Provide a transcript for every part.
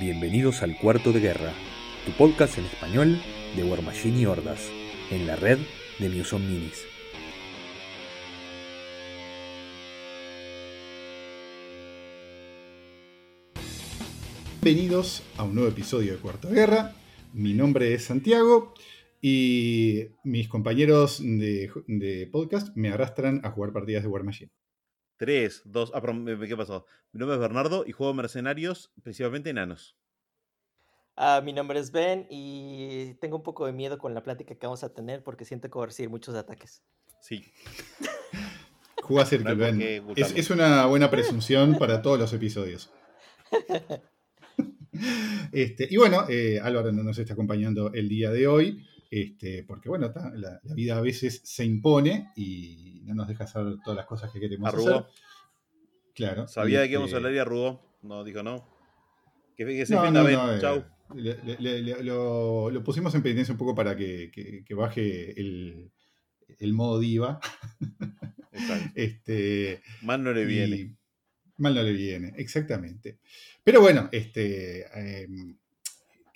Bienvenidos al Cuarto de Guerra, tu podcast en español de War Machine y Hordas, en la red de Muson. Bienvenidos a un nuevo episodio de Cuarto de Guerra. Mi nombre es Santiago y mis compañeros de, de podcast me arrastran a jugar partidas de War Machine. 3, 2, ah, perdón, ¿qué pasó? Mi nombre es Bernardo y juego mercenarios, principalmente enanos. Ah, mi nombre es Ben y tengo un poco de miedo con la plática que vamos a tener porque siento que voy a recibir muchos ataques. Sí. Juega Circle, No hay por Ben. es una buena presunción para todos los episodios. Este, y bueno, eh, Álvaro no nos está acompañando el día de hoy, este, porque bueno, ta, la, la vida a veces se impone y no nos deja hacer todas las cosas que queremos hacer. Arrugó. Claro. Sabía de este, qué íbamos a hablar y arrugó. No, dijo no. Que, que se No, no, no, eh, Chau. le- le- le- le- lo, lo pusimos en penitencia un poco para que, que- que baje el, el modo diva. Exacto. Este, Mal no le viene. mal no le viene, exactamente. Pero bueno, este, em,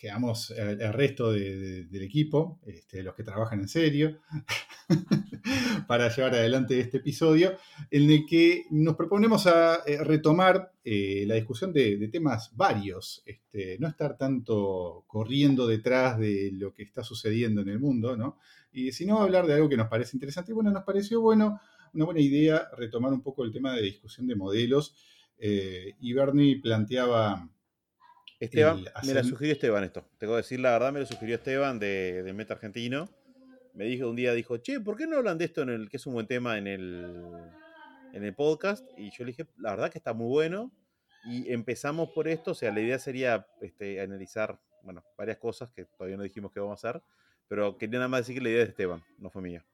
quedamos el, el resto de- de- del equipo, este, los que trabajan en serio, para llevar adelante este episodio, en el que nos proponemos a eh, retomar eh, la discusión de, temas varios, este, no estar tanto corriendo detrás de lo que está sucediendo en el mundo, ¿no? Y sino hablar de algo que nos parece interesante. Y bueno, nos pareció bueno, una buena idea retomar un poco el tema de discusión de modelos. eh, y Bernie planteaba Esteban, me la sugirió Esteban esto. Tengo que decir la verdad, me lo sugirió Esteban de, de Meta Argentino. Me dijo un día, dijo, che, ¿por qué no hablan de esto en el que es un buen tema en el, en el podcast? Y yo le dije, la verdad que está muy bueno. Y empezamos por esto, o sea, la idea sería este, analizar, bueno, varias cosas que todavía no dijimos que vamos a hacer. Pero quería nada más decir que la idea es de Esteban, no fue mía.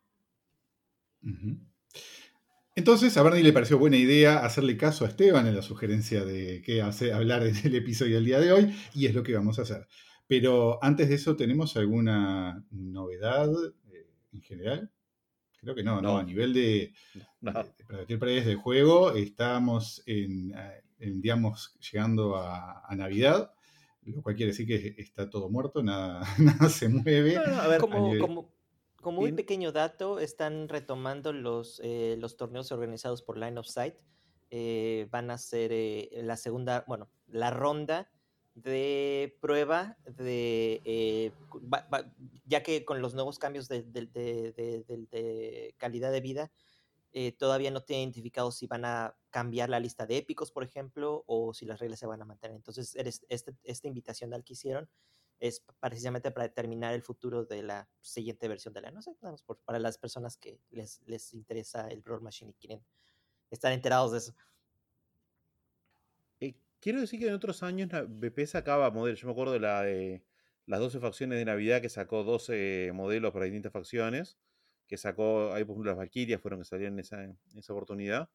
Entonces, a Bernie le pareció buena idea hacerle caso a Esteban en la sugerencia de que hace hablar en el episodio del día de hoy, y es lo que vamos a hacer. Pero antes de eso, ¿tenemos alguna novedad eh, en general? Creo que no, no, No. a nivel de, No, de, de de juego, estamos en, eh, en, digamos, llegando a, a Navidad, lo cual quiere decir que está todo muerto, nada, nada se mueve. no, no, a ver, a Como, nivel- como, como un Bien. pequeño dato, están retomando los, eh, los torneos organizados por Line of Sight. Eh, van a ser eh, la segunda, bueno, la ronda de prueba de, eh, va- va- ya que con los nuevos cambios de, de- de- de- calidad de vida, eh, todavía no tiene identificado si van a cambiar la lista de épicos, por ejemplo, o si las reglas se van a mantener. Entonces, eres- este- esta invitacional que hicieron es precisamente para determinar el futuro de la siguiente versión de la, no sé, más por- para las personas que les, les interesa el Brawl Machine y quieren estar enterados de eso. Eh, quiero decir que en otros años BP sacaba modelos. Yo me acuerdo de la de las 12 facciones de Navidad que sacó 12 modelos para distintas facciones. Que sacó, ahí por ejemplo las Valkyrias fueron que salieron en esa, en esa oportunidad.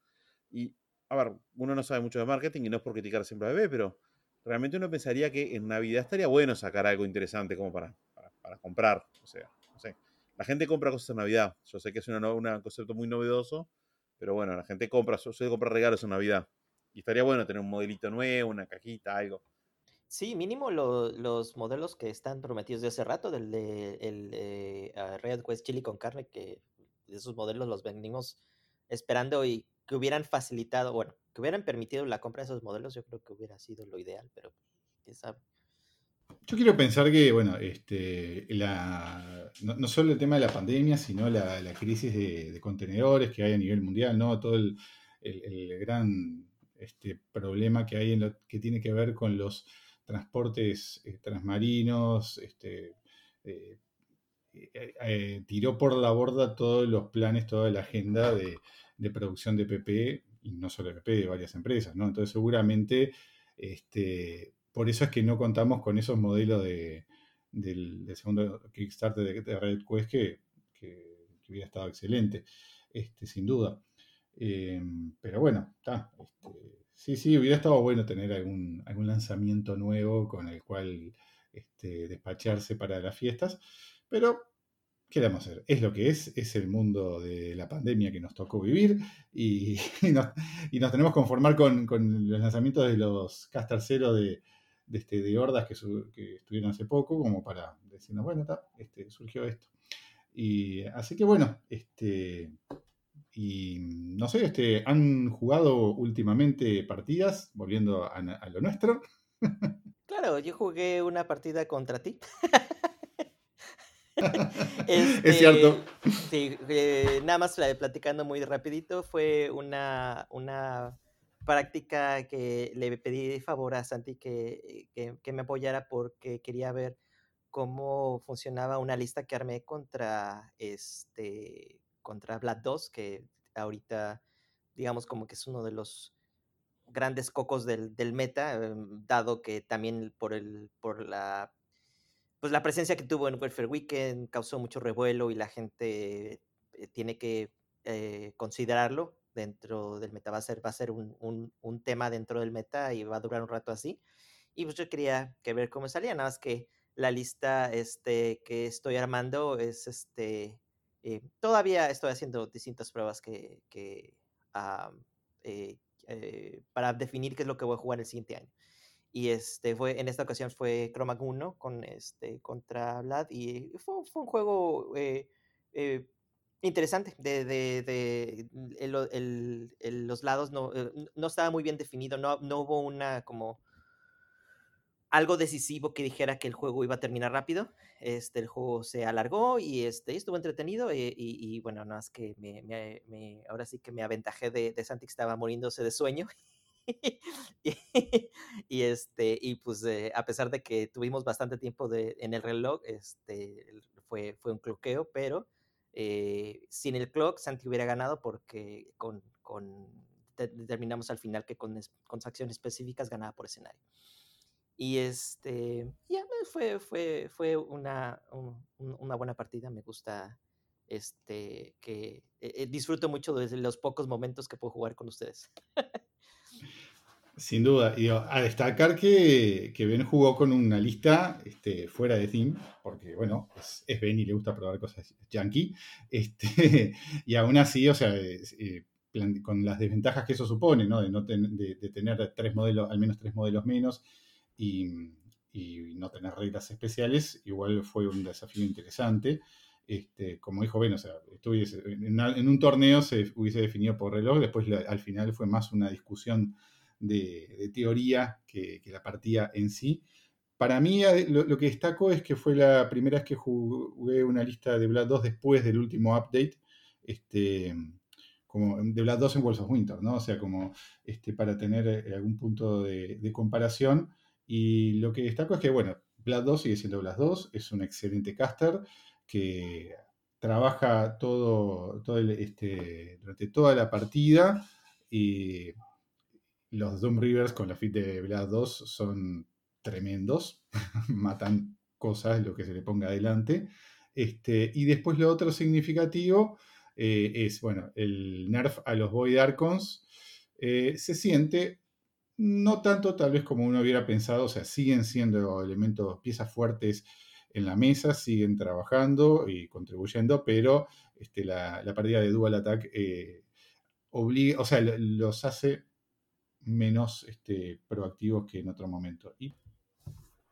Y, a ver, uno no sabe mucho de marketing y no es por criticar siempre a BP, pero realmente uno pensaría que en Navidad estaría bueno sacar algo interesante como para, para, para comprar. O sea, no sé. La gente compra cosas en Navidad. Yo sé que es una un concepto muy novedoso, pero bueno, la gente compra, su- suele comprar regalos en Navidad. Y estaría bueno tener un modelito nuevo, una cajita, algo. Sí, mínimo lo- los modelos que están prometidos de hace rato, del de el, eh, Red Quest Chili con carne, que esos modelos los venimos esperando y que hubieran facilitado, bueno, que hubieran permitido la compra de esos modelos, yo creo que hubiera sido lo ideal, pero quién sabe. Yo quiero pensar que, bueno, este, la, no, solo el tema de la pandemia, sino la, la crisis de, contenedores que hay a nivel mundial, ¿no? Todo el, el- gran este, problema que hay en lo que tiene que ver con los transportes eh, transmarinos, este, eh, eh, tiró por la borda todos los planes, toda la agenda de, de producción de PP, y no solo de varias empresas, ¿no? Entonces seguramente este, por eso es que no contamos con esos modelos de, del, segundo Kickstarter de, de Red Quest que, que- que hubiera estado excelente, este, sin duda. Eh, pero bueno, está. este, sí, sí, hubiera estado bueno tener algún, algún lanzamiento nuevo con el cual este, despacharse para las fiestas. Pero, ¿qué le vamos a hacer? Es lo que es, es el mundo de la pandemia que nos tocó vivir y, y nos, y nos tenemos que conformar con, con los lanzamientos de los Caster Zero de, de, este, de hordas que, que, estuvieron hace poco, como para decirnos, bueno, está, este, surgió esto. Y así que bueno, este, y no sé, este, ¿han jugado últimamente partidas, volviendo a, lo nuestro? Claro, yo jugué una partida contra ti. es cierto. Este, sí, eh, nada más platicando muy rapidito, fue una, una práctica que le pedí favor a Santi que, que, me apoyara porque quería ver cómo funcionaba una lista que armé contra este contra Vlad 2, que ahorita digamos como que es uno de los grandes cocos del, del meta, em, dado que también por el por la pues la presencia que tuvo en Welfare Weekend causó mucho revuelo y la gente eh, tiene que eh, considerarlo dentro del meta. Va a ser, va a ser un, un, tema dentro del meta y va a durar un rato así. Y pues yo quería que ver cómo salía, nada más que la lista este, que estoy armando es este. Eh, todavía estoy haciendo distintas pruebas que, que para definir qué es lo que voy a jugar el siguiente año. Y este fue, en esta ocasión fue Chroma 1 con este, contra Vlad y fue, fue un juego interesante. De, de, de el, el, los lados no, no estaba muy bien definido, no, no hubo una como algo decisivo que dijera que el juego iba a terminar rápido. Este, el juego se alargó y este, estuvo entretenido eh, y, bueno, nada más que me, me, ahora sí que me aventajé de, de Santi que estaba muriéndose de sueño. y, este, y pues eh, a pesar de que tuvimos bastante tiempo de, en el reloj, este, fue, fue un cloqueo, pero eh, sin el clock Santi hubiera ganado porque con, con determinamos al final que con, con acciones específicas ganaba por escenario. Y este, ya fue, fue, fue una, una buena partida. Me gusta este, que eh, eh, disfruto mucho de los pocos momentos que puedo jugar con ustedes. Sin duda. Y a destacar que, que, Ben jugó con una lista este, fuera de Team, porque bueno, es, Ben y le gusta probar cosas yankee. Este, y aún así, o sea, eh, con las desventajas que eso supone, ¿no? De, no de, de, tener tres modelos, al menos tres modelos menos, y, no tener reglas especiales, igual fue un desafío interesante. Este, como dijo Ben, o sea, en, un torneo se hubiese definido por reloj, después al final fue más una discusión de, teoría que, la partida en sí. Para mí lo, que destaco es que fue la primera vez que jugué una lista de Blood 2 después del último update, este, como de Blood 2 en Worlds of Winter, ¿no? O sea, como este, para tener eh, algún punto de, comparación. Y lo que destaco es que, bueno, Blood 2 sigue siendo Blood 2, es un excelente caster que trabaja todo, todo este, durante toda la partida y los Doom Rivers con la fit de Blood 2 son tremendos, matan cosas, lo que se le ponga adelante. Este, y después lo otro significativo eh, es, bueno, el nerf a los Void Archons eh, se siente no tanto tal vez como uno hubiera pensado, o sea, siguen siendo elementos, piezas fuertes en la mesa, siguen trabajando y contribuyendo, pero este, la, la partida de Dual Attack eh, obliga, o sea, los hace menos este, proactivos que en otro momento. Y,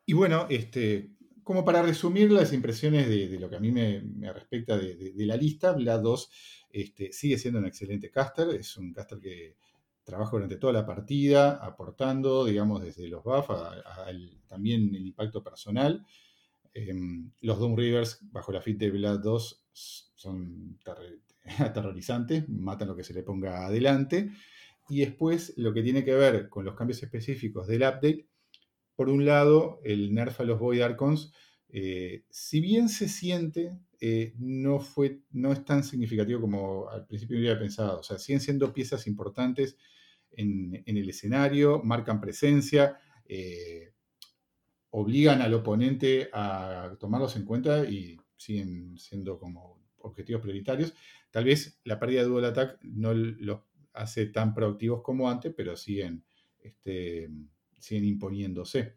y bueno, este, como para resumir las impresiones de, lo que a mí me, respecta de, la lista, la 2 este, sigue siendo un excelente caster, es un caster que trabaja durante toda la partida, aportando, digamos, desde los buffs también el impacto personal. Em, los Doom Rivers, bajo la fit de Blood 2, son aterrorizantes, matan lo que se le ponga adelante. Y después, lo que tiene que ver con los cambios específicos del update, por un lado, el nerf a los Void Archons, eh, si bien se siente, eh, no, fue, no es tan significativo como al principio hubiera pensado. O sea, siguen siendo piezas importantes en, el escenario, marcan presencia, eh, obligan al oponente a tomarlos en cuenta y siguen siendo como objetivos prioritarios. Tal vez la pérdida de Dual Attack no los hace tan proactivos como antes, pero siguen, este, siguen imponiéndose.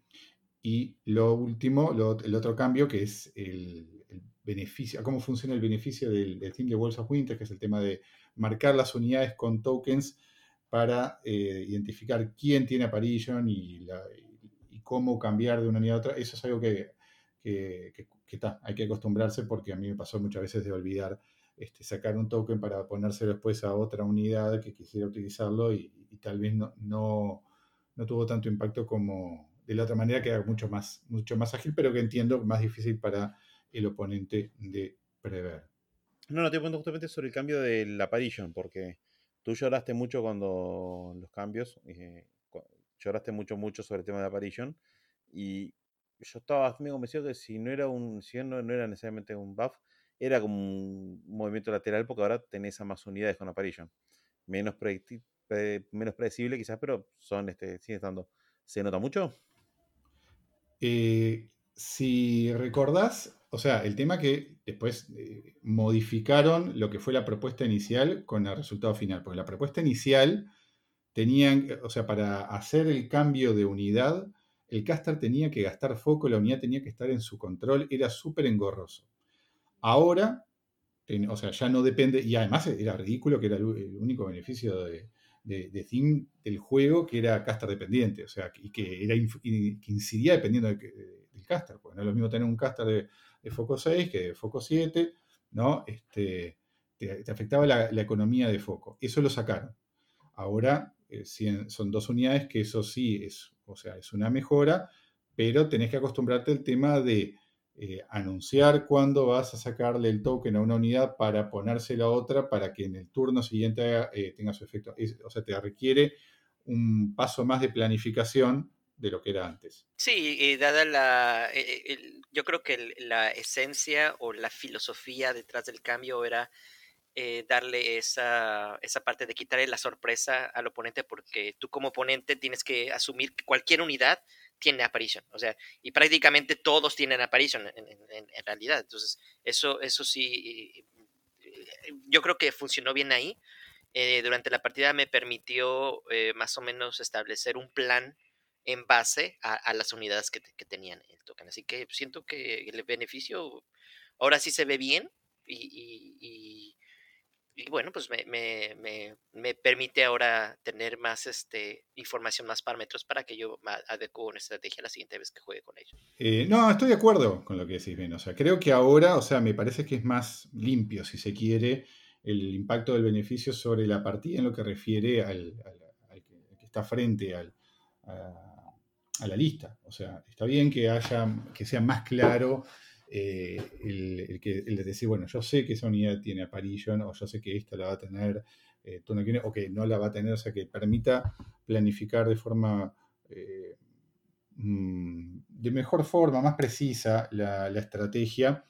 Y lo último, el otro cambio, que es el, beneficio, cómo funciona el beneficio del, team de Worlds of Winter, que es el tema de marcar las unidades con tokens para eh, identificar quién tiene apparition y, cómo cambiar de una unidad a otra, eso es algo que, que, hay que acostumbrarse porque a mí me pasó muchas veces de olvidar este, sacar un token para ponérselo después a otra unidad que quisiera utilizarlo y, tal vez no, no, no, tuvo tanto impacto como de la otra manera que era mucho más, mucho más ágil, pero que entiendo más difícil para el oponente de prever. No, no, te pregunto justamente sobre el cambio del apparition, porque tú lloraste mucho cuando los cambios, eh, lloraste mucho, mucho sobre el tema de apparition, y yo estaba me convencido que si no era un, si no, no era necesariamente un buff, era como un movimiento lateral, porque ahora tenés a más unidades con apparition. Menos, menos predecible quizás, pero son, este, sigue estando. ¿Se nota mucho? Eh, si recordás, o sea, el tema que después eh, modificaron lo que fue la propuesta inicial con el resultado final, porque la propuesta inicial tenían, o sea, para hacer el cambio de unidad, el caster tenía que gastar foco, la unidad tenía que estar en su control, era súper engorroso. Ahora, o sea, ya no depende, y además era ridículo que era el, único beneficio de, de, del juego que era caster dependiente, o sea, y que, era, incidía dependiendo del caster, porque no es lo mismo tener un caster de, foco 6 que de foco 7, ¿no? Este, te, afectaba la, economía de foco. Eso lo sacaron. Ahora eh, son dos unidades que eso sí es, o sea, es una mejora, pero tenés que acostumbrarte al tema de eh, anunciar cuándo vas a sacarle el token a una unidad para ponérsela a otra para que en el turno siguiente eh, tenga su efecto. o sea, te requiere un paso más de planificación de lo que era antes. Sí, y dada la... Eh, yo creo que la esencia o la filosofía detrás del cambio era darle esa, esa parte de quitarle la sorpresa al oponente porque tú como oponente tienes que asumir que cualquier unidad tiene Apparition. O sea, y prácticamente todos tienen Apparition en, realidad. Entonces, eso, eso sí, eh, yo creo que funcionó bien ahí. Eh, durante la partida me permitió eh, más o menos establecer un plan en base a, las unidades que, tenían el token. Así que siento que el beneficio ahora sí se ve bien y bueno, pues me, me, me, permite ahora tener más este, información, más parámetros para que yo adecuo una estrategia la siguiente vez que juegue con ellos. Eh, no, estoy de acuerdo con lo que decís, Ben. O sea, creo que ahora, o sea, me parece que es más limpio, si se quiere, el impacto del beneficio sobre la partida en lo que refiere al, que, está frente al, a, a, la lista. O sea, está bien que haya, que sea más claro eh, el, que, el de decir, bueno, yo sé que esa unidad tiene apparition o yo sé que esta la va a tener eh, o que no la va a tener, o sea, que permita planificar de forma, eh, mm, de mejor forma, más precisa la, estrategia.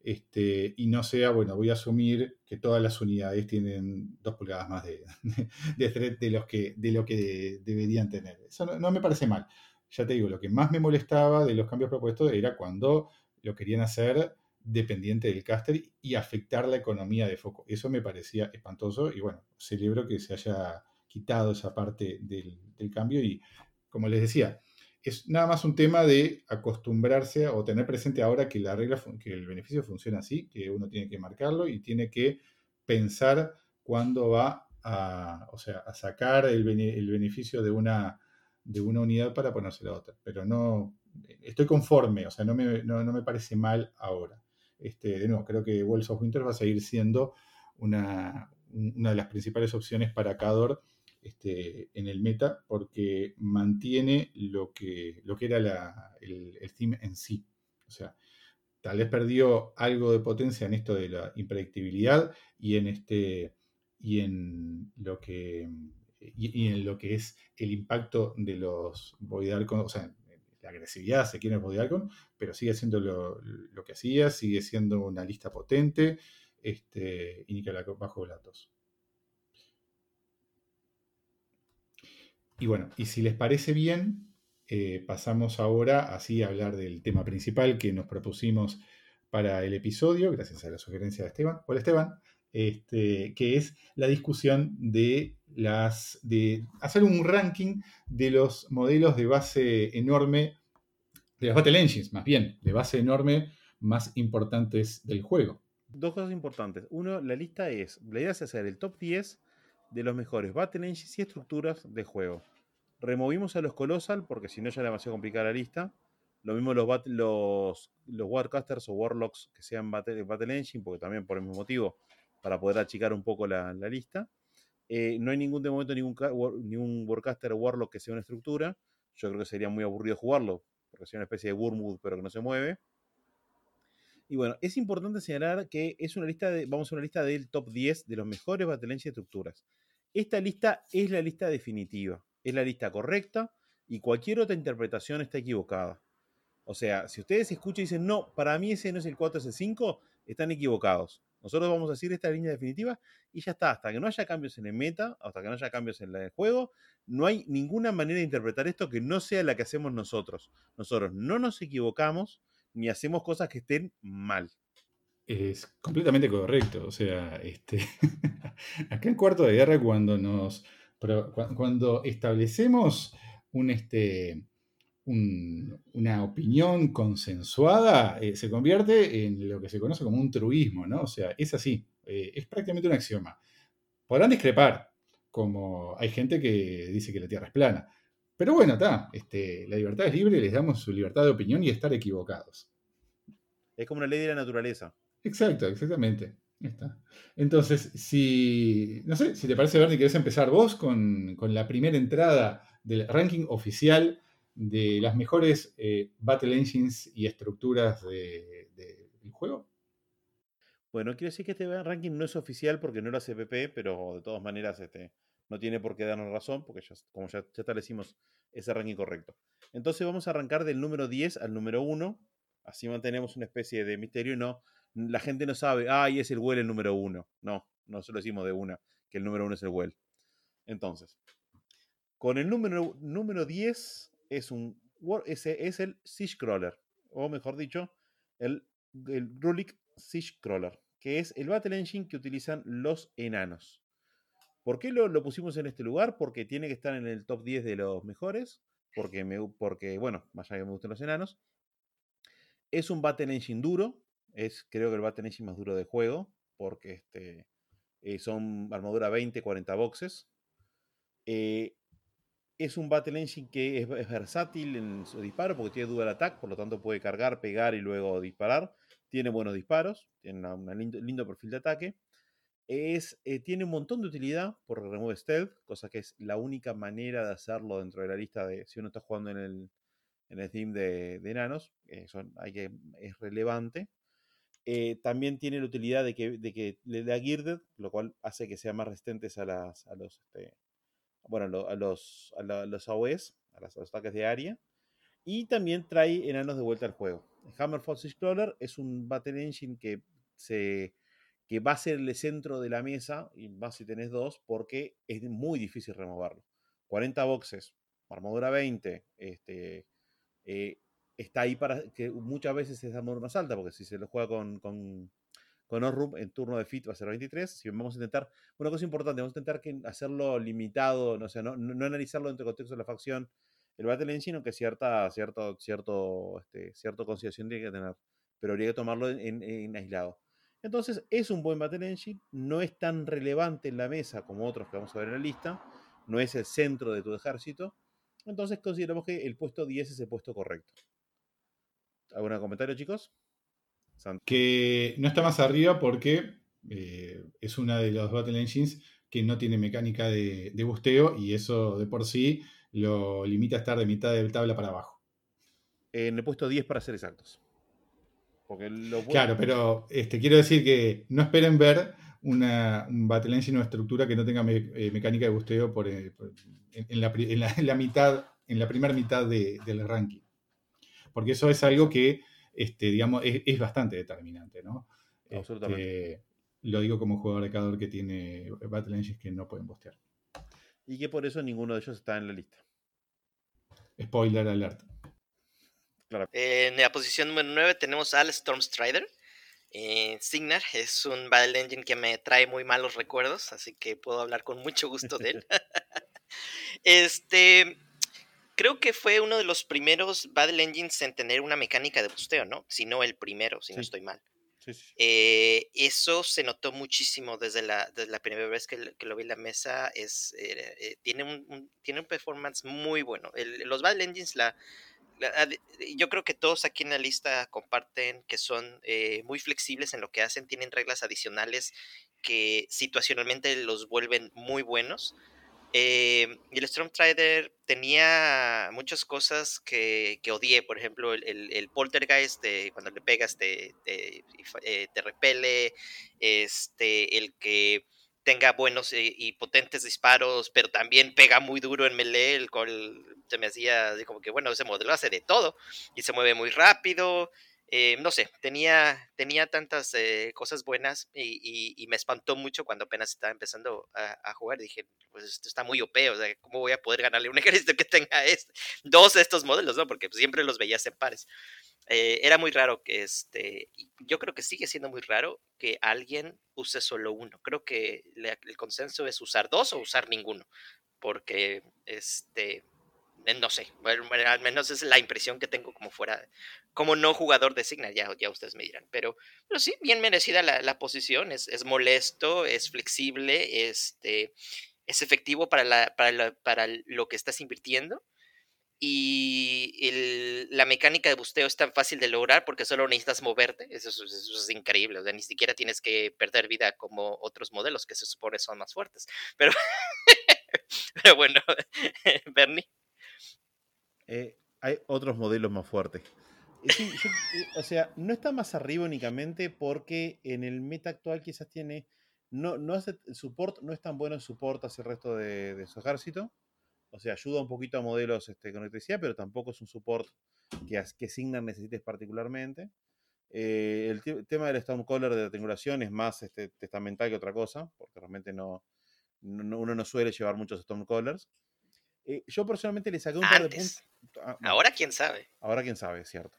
Este, y no sea, bueno, voy a asumir que todas las unidades tienen dos pulgadas más de, de, los que, de lo que deberían tener. Eso no, me parece mal. Ya te digo, lo que más me molestaba de los cambios propuestos era cuando lo querían hacer dependiente del caster y afectar la economía de foco. Eso me parecía espantoso y bueno, celebro que se haya quitado esa parte del, cambio y como les decía, es nada más un tema de acostumbrarse o tener presente ahora que la regla, que el beneficio funciona así, que uno tiene que marcarlo y tiene que pensar cuándo va a, o sea, a sacar el, el beneficio de una, de una unidad para ponerse la otra. Pero no, estoy conforme, o sea, no me, no, me parece mal ahora. Este, de nuevo, creo que Wells of Winter va a seguir siendo una, una de las principales opciones para Cador este, en el meta porque mantiene lo que, lo que era la, el, el en sí. O sea, tal vez perdió algo de potencia en esto de la impredictibilidad y en este y en lo que y, en lo que es el impacto de los Void o sea, la agresividad se quiere en pero sigue siendo lo, que hacía, sigue siendo una lista potente este, y bajo datos. Y bueno, y si les parece bien, eh, pasamos ahora así a hablar del tema principal que nos propusimos para el episodio, gracias a la sugerencia de Esteban. Hola Esteban. Este, que es la discusión de, las, de hacer un ranking de los modelos de base enorme, de las Battle Engines más bien, de base enorme más importantes del juego. Dos cosas importantes. Uno, la lista es, la idea es hacer el top 10 de los mejores Battle Engines y estructuras de juego. Removimos a los Colossal porque si no ya era demasiado complicada la lista. Lo mismo los, los, los Warcasters o Warlocks que sean Battle, Engine, porque también por el mismo motivo, para poder achicar un poco la, lista. Eh, no hay ningún de momento ningún, ningún Warcaster Warlock que sea una estructura. Yo creo que sería muy aburrido jugarlo, porque sería una especie de Wormwood, pero que no se mueve. Y bueno, es importante señalar que es una lista de, vamos a una lista del top 10 de los mejores Battle Engine estructuras. Esta lista es la lista definitiva, es la lista correcta y cualquier otra interpretación está equivocada. O sea, si ustedes escuchan y dicen, no, para mí ese no es el 4, es el 5, están equivocados. Nosotros vamos a decir esta línea definitiva y ya está. Hasta que no haya cambios en el meta, hasta que no haya cambios en el juego, no hay ninguna manera de interpretar esto que no sea la que hacemos nosotros. Nosotros no nos equivocamos ni hacemos cosas que estén mal. Es completamente correcto. O sea, este, acá en Cuarto de Guerra, cuando nos. Cuando establecemos un, este, una opinión consensuada eh, se convierte en lo que se conoce como un truismo, ¿no? O sea, es así, eh, es prácticamente un axioma. Podrán discrepar, como hay gente que dice que la Tierra es plana. Pero bueno, está, este, la libertad es libre, les damos su libertad de opinión y estar equivocados. Es como una ley de la naturaleza. Exacto, exactamente. Está. Entonces, si, no sé, si te parece, Bernie, querés empezar vos con, con la primera entrada del ranking oficial de las mejores eh, Battle Engines y estructuras del juego? Bueno, quiero decir que este ranking no es oficial porque no era CPP, pero de todas maneras este, no tiene por qué darnos razón, porque ya, como ya, ya establecimos ese ranking correcto. Entonces vamos a arrancar del número 10 al número 1, así mantenemos una especie de misterio no, la gente no sabe, ay, es el Well el número 1. No, no se lo decimos de una, que el número 1 es el Well. Entonces, con el número, número 10 es, un, ese es el Siege Crawler, o mejor dicho, el, el Rulik Siege Crawler, que es el Battle Engine que utilizan los enanos. ¿Por qué lo, pusimos en este lugar? Porque tiene que estar en el top 10 de los mejores, porque, me, porque bueno, más allá que me gustan los enanos. Es un Battle Engine duro, es creo que el Battle Engine más duro de juego, porque este, eh, son armadura 20, 40 boxes. Eh, es un Battle Engine que es, versátil en su disparo porque tiene dual attack, por lo tanto puede cargar, pegar y luego disparar. Tiene buenos disparos, tiene un lindo, perfil de ataque. Es, eh, tiene un montón de utilidad por remove stealth, cosa que es la única manera de hacerlo dentro de la lista de si uno está jugando en el, en el team de, enanos. hay que, es relevante. Eh, también tiene la utilidad de que, de que le da Girded, lo cual hace que sea más resistentes a los, este, bueno, a los, a los AOEs, a, los ataques de área. Y también trae enanos de vuelta al juego. Hammer Force Explorer es un Battle Engine que, se, que va a ser el centro de la mesa, y más si tenés dos, porque es muy difícil removerlo. 40 boxes, armadura 20, este, eh, está ahí para que muchas veces es armadura más alta, porque si se lo juega con con Orrum en turno de fit va a ser 23. Si vamos a intentar, una cosa importante, vamos a intentar hacerlo limitado, no, sé, no, no, analizarlo dentro del contexto de la facción, el Battle Engine, aunque cierta, cierto, cierto, este, cierta consideración tiene que tener, pero habría que tomarlo en, aislado. Entonces, es un buen Battle Engine, no es tan relevante en la mesa como otros que vamos a ver en la lista, no es el centro de tu ejército, entonces consideramos que el puesto 10 es el puesto correcto. ¿Algún comentario, chicos? Que no está más arriba porque eh, es una de los Battle Engines que no tiene mecánica de, busteo y eso de por sí lo limita a estar de mitad de tabla para abajo. En el puesto 10 para ser exactos. Claro, pero este, quiero decir que no esperen ver una, un Battle Engine o estructura que no tenga eh, mecánica de busteo por, eh, en, la, mitad, en la primera mitad del ranking. Porque eso es algo que este, digamos, es, bastante determinante, ¿no? Absolutamente. Este, lo digo como jugador de Cador que tiene Battle Engines que no pueden bostear. Y que por eso ninguno de ellos está en la lista. Spoiler alert. en la posición número 9 tenemos al Stormstrider. Eh, Signar es un Battle Engine que me trae muy malos recuerdos, así que puedo hablar con mucho gusto de él. este, creo que fue uno de los primeros Battle Engines en tener una mecánica de busteo, ¿no? Si no el primero, si no estoy mal. Eh, eso se notó muchísimo desde la, la primera vez que, lo vi en la mesa. Es, eh, tiene, un, tiene un performance muy bueno. los Battle Engines, la, yo creo que todos aquí en la lista comparten que son muy flexibles en lo que hacen, tienen reglas adicionales que situacionalmente los vuelven muy buenos. Eh, y el Storm Trader tenía muchas cosas que, odié, por ejemplo, el, poltergeist, de, cuando le pegas te, eh, repele, este, el que tenga buenos y potentes disparos, pero también pega muy duro en melee, el cual se me hacía como que, bueno, ese modelo hace de todo y se mueve muy rápido. Eh, no sé, tenía, tenía tantas eh, cosas buenas y, me espantó mucho cuando apenas estaba empezando a, jugar. Dije, pues esto está muy OP, o sea, ¿cómo voy a poder ganarle un ejército que tenga dos de estos modelos, no? Porque siempre los veías en pares. Eh, era muy raro que este, yo creo que sigue siendo muy raro que alguien use solo uno. Creo que el consenso es usar dos o usar ninguno, porque este, no sé, al menos es la impresión que tengo como fuera, como no jugador de Signal, ya, ustedes me dirán, pero, pero sí, bien merecida la, posición, es, es, molesto, es flexible, este, es efectivo para, la, para, para lo que estás invirtiendo y la mecánica de busteo es tan fácil de lograr porque solo necesitas moverte, eso, es increíble, o ni siquiera tienes que perder vida como otros modelos que se supone son más fuertes, pero, pero bueno, Bernie. Eh, hay otros modelos más fuertes. Sí, eh, o sea, no está más arriba únicamente porque en el meta actual quizás tiene. No, no hace support, no es tan bueno el support hacia el resto de, su ejército. O sea, ayuda un poquito a modelos este, con electricidad, pero tampoco es un support que, que Signar necesites particularmente. Eh, el tema del Stormcaller de la triangulación es más este, testamental que otra cosa, porque realmente no, uno no suele llevar muchos Stormcallers. Eh, yo personalmente le saqué un par de puntos. Ah, ahora quién sabe. Ahora quién sabe, es cierto.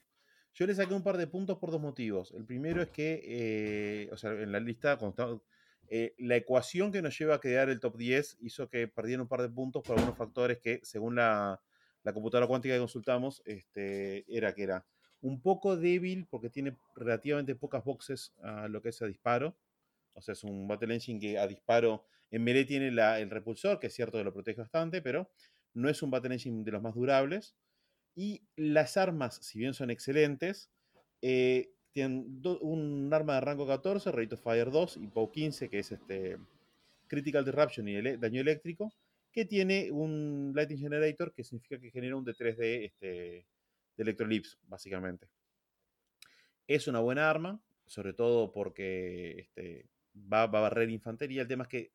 Yo le saqué un par de puntos por dos motivos. El primero es que, eh, o sea, en la lista, eh, la ecuación que nos lleva a quedar el top 10 hizo que perdieran un par de puntos por algunos factores que, según la, computadora cuántica que consultamos, este, era que era un poco débil porque tiene relativamente pocas boxes a lo que es a disparo. O sea, es un Battle Engine que a disparo en melee tiene el repulsor, que es cierto que lo protege bastante, pero no es un Battle Engine de los más durables. Y las armas, si bien son excelentes, eh, tienen un arma de rango 14, Rate of Fire 2 y POW 15, que es este Critical Disruption y daño eléctrico, que tiene un Lightning Generator, que significa que genera un D3 de, este, de Electrolips, básicamente. Es una buena arma, sobre todo porque este, va, va, a barrer infantería. El tema es que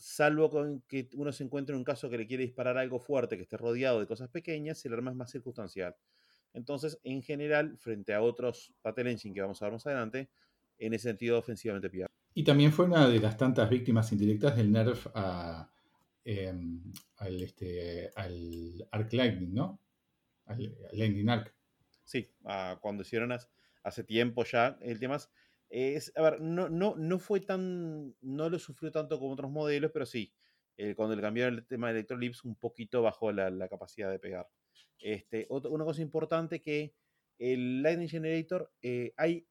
salvo con que uno se encuentre en un caso que le quiere disparar algo fuerte, que esté rodeado de cosas pequeñas, el arma es más circunstancial. Entonces, en general, frente a otros Battle Engine que vamos a ver más adelante, en ese sentido ofensivamente pierde. Y también fue una de las tantas víctimas indirectas del nerf em, al, este, al Arc Lightning, ¿no? Al, Lightning Arc. Sí, cuando hicieron hace tiempo ya, el tema es a ver, no, no, no fue tan, no lo sufrió tanto como otros modelos, pero sí, eh, cuando le cambiaron el tema de Electrolips, un poquito bajó la, capacidad de pegar. Este, una cosa importante que el Lightning Generator eh, hay,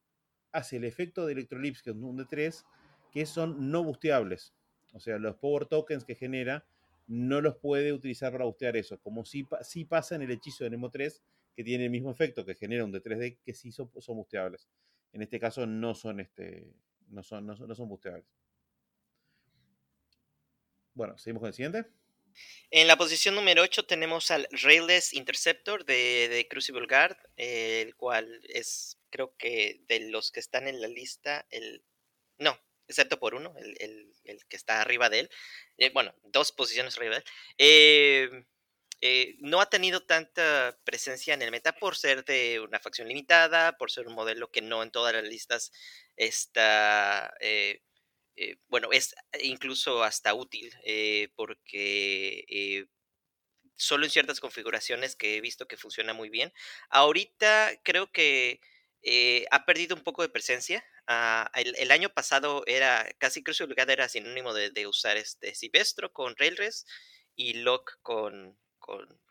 hace el efecto de Electrolips, que es un D3, que son no busteables. O sea, los Power Tokens que genera no los puede utilizar para bustear eso, como si, si pasa en el hechizo de Nemo 3, que tiene el mismo efecto, que genera un D3D, que sí son, son busteables. En este caso no son, este, no son, no son, no busteables. Bueno, seguimos con el siguiente. En la posición número 8 tenemos al Railless Interceptor de, Crucible Guard, el cual es, creo que de los que están en la lista, el. No, excepto por uno, el, que está arriba de él. Eh, bueno, dos posiciones arriba de él. Eh, eh, no ha tenido tanta presencia en el meta por ser de una facción limitada, por ser un modelo que no en todas las listas está, eh, eh, bueno, es incluso hasta útil, porque solo en ciertas configuraciones que he visto que funciona muy bien. Ahorita creo que ha perdido un poco de presencia. Ah, el, año pasado era casi que era sinónimo de, usar este Silvestro con Railres y Lock con,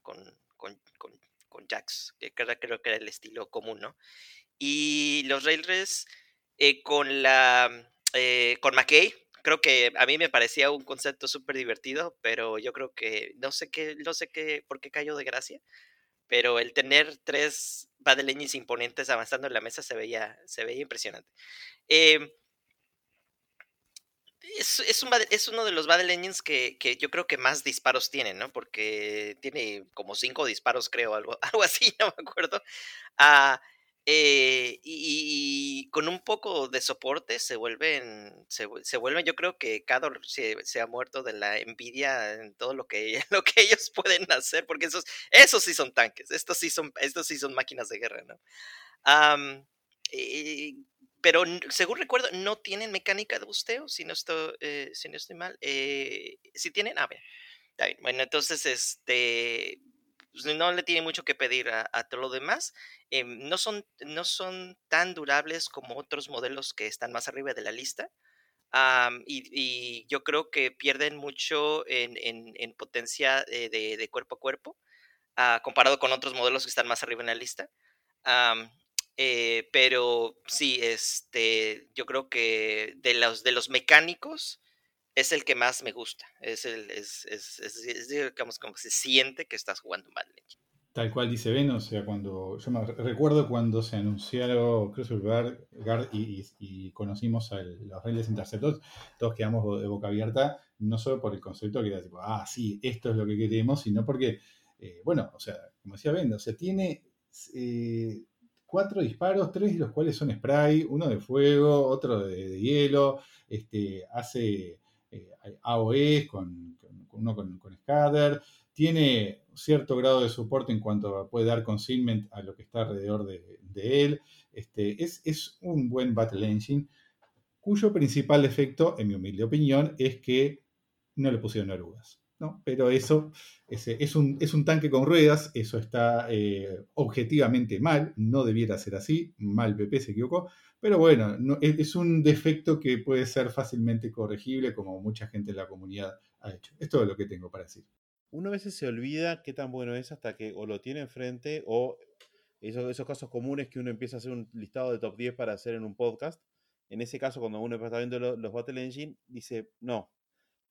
con, con, Jax, que creo, que era el estilo común, ¿no? Y los Railres eh, con la eh, con McKay. Creo que a mí me parecía un concepto súper divertido, pero yo creo que no sé qué, no sé qué, por qué cayó de gracia. Pero el tener tres Battle imponentes avanzando en la mesa se veía, se veía impresionante. Eh, es, es, un, es, uno de los Battle Engines que, que, yo creo que más disparos tiene, ¿no? Porque tiene como cinco disparos, creo, algo, algo así, no me acuerdo. Ah, eh, y, con un poco de soporte se vuelven, se, se vuelven, yo creo que cada se, se, ha muerto de la envidia en todo lo que, lo que ellos pueden hacer, porque esos, esos sí son tanques, estos sí son, estos sí son máquinas de guerra, ¿no? Um, pero según recuerdo, no tienen mecánica de busteo, si no estoy, eh, si no estoy mal. Eh, si tienen, a ver. Bueno, entonces, este, pues, no le tiene mucho que pedir a, todo lo demás. Eh, no, son, no son tan durables como otros modelos que están más arriba de la lista. y, yo creo que pierden mucho en, en, potencia de, de, cuerpo a cuerpo, uh, comparado con otros modelos que están más arriba en la lista. Eh, pero sí, este, yo creo que de los, de los mecánicos es el que más me gusta. Es el, es, digamos, como se siente que estás jugando mal. Tal cual dice Ben, o sea, cuando yo me recuerdo cuando se anunciaron Crucible Guard y, y, conocimos a los Reyes Interceptors, todos quedamos de boca abierta, no solo por el concepto que era tipo, ah, sí, esto es lo que queremos, sino porque, eh, bueno, o sea, como decía Ben, o sea, tiene eh, cuatro disparos, tres de los cuales son spray, uno de fuego, otro de, hielo, este, hace eh, AOE con, uno con, con tiene cierto grado de soporte en cuanto puede dar consignment a lo que está alrededor de, él. Este, es, es, un buen Battle Engine, cuyo principal defecto, en mi humilde opinión, es que no le pusieron orugas. ¿No? Pero eso es, un, es, un, tanque con ruedas, eso está eh, objetivamente mal, no debiera ser así, mal PP se equivocó, pero bueno, es, un defecto que puede ser fácilmente corregible como mucha gente en la comunidad ha hecho. Es todo lo que tengo para decir. Uno a veces se olvida qué tan bueno es hasta que o lo tiene enfrente o esos, casos comunes que uno empieza a hacer un listado de top 10 para hacer en un podcast. En ese caso, cuando uno está viendo los Battle Engine, dice, no,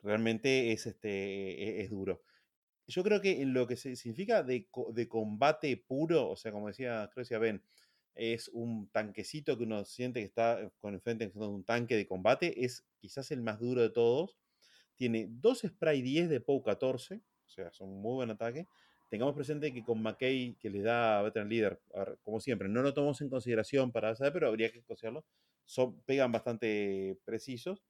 realmente es, este, e, es, duro. Yo creo que lo que significa de, de, combate puro, o sea, como decía, creo que Ben, es un tanquecito que uno siente que está eh, con el frente de un tanque de combate, es quizás el más duro de todos. Tiene dos spray 10 de POW 14, o sea, son un muy buen ataque. Tengamos presente que con McKay, que le da a Veteran Leader, como siempre, no lo tomamos en consideración para saber, pero habría que considerarlo, son, pegan bastante precisos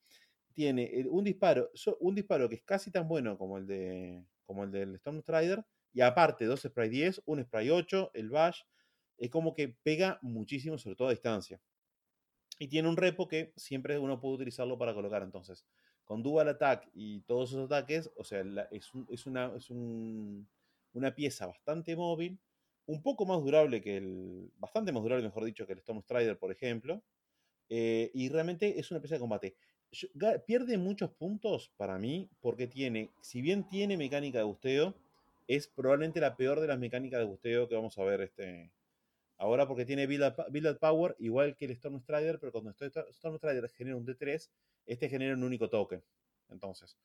tiene un disparo, un disparo que es casi tan bueno como el de como el del Storm Strider, y aparte dos spray 10, un spray 8, el Bash, es como que pega muchísimo, sobre todo a distancia. Y tiene un repo que siempre uno puede utilizarlo para colocar. Entonces, con Dual Attack y todos esos ataques, o sea, es, es, una, es un, una pieza bastante móvil, un poco más durable que el. bastante más durable, mejor dicho, que el Storm Strider, por ejemplo. Eh, y realmente es una pieza de combate pierde muchos puntos para mí porque tiene, si bien tiene mecánica de busteo, es probablemente la peor de las mecánicas de busteo que vamos a ver este, ahora porque tiene build, build power igual que el Storm Strider, pero cuando Storm Strider genera un D3, este genera un único token. Entonces,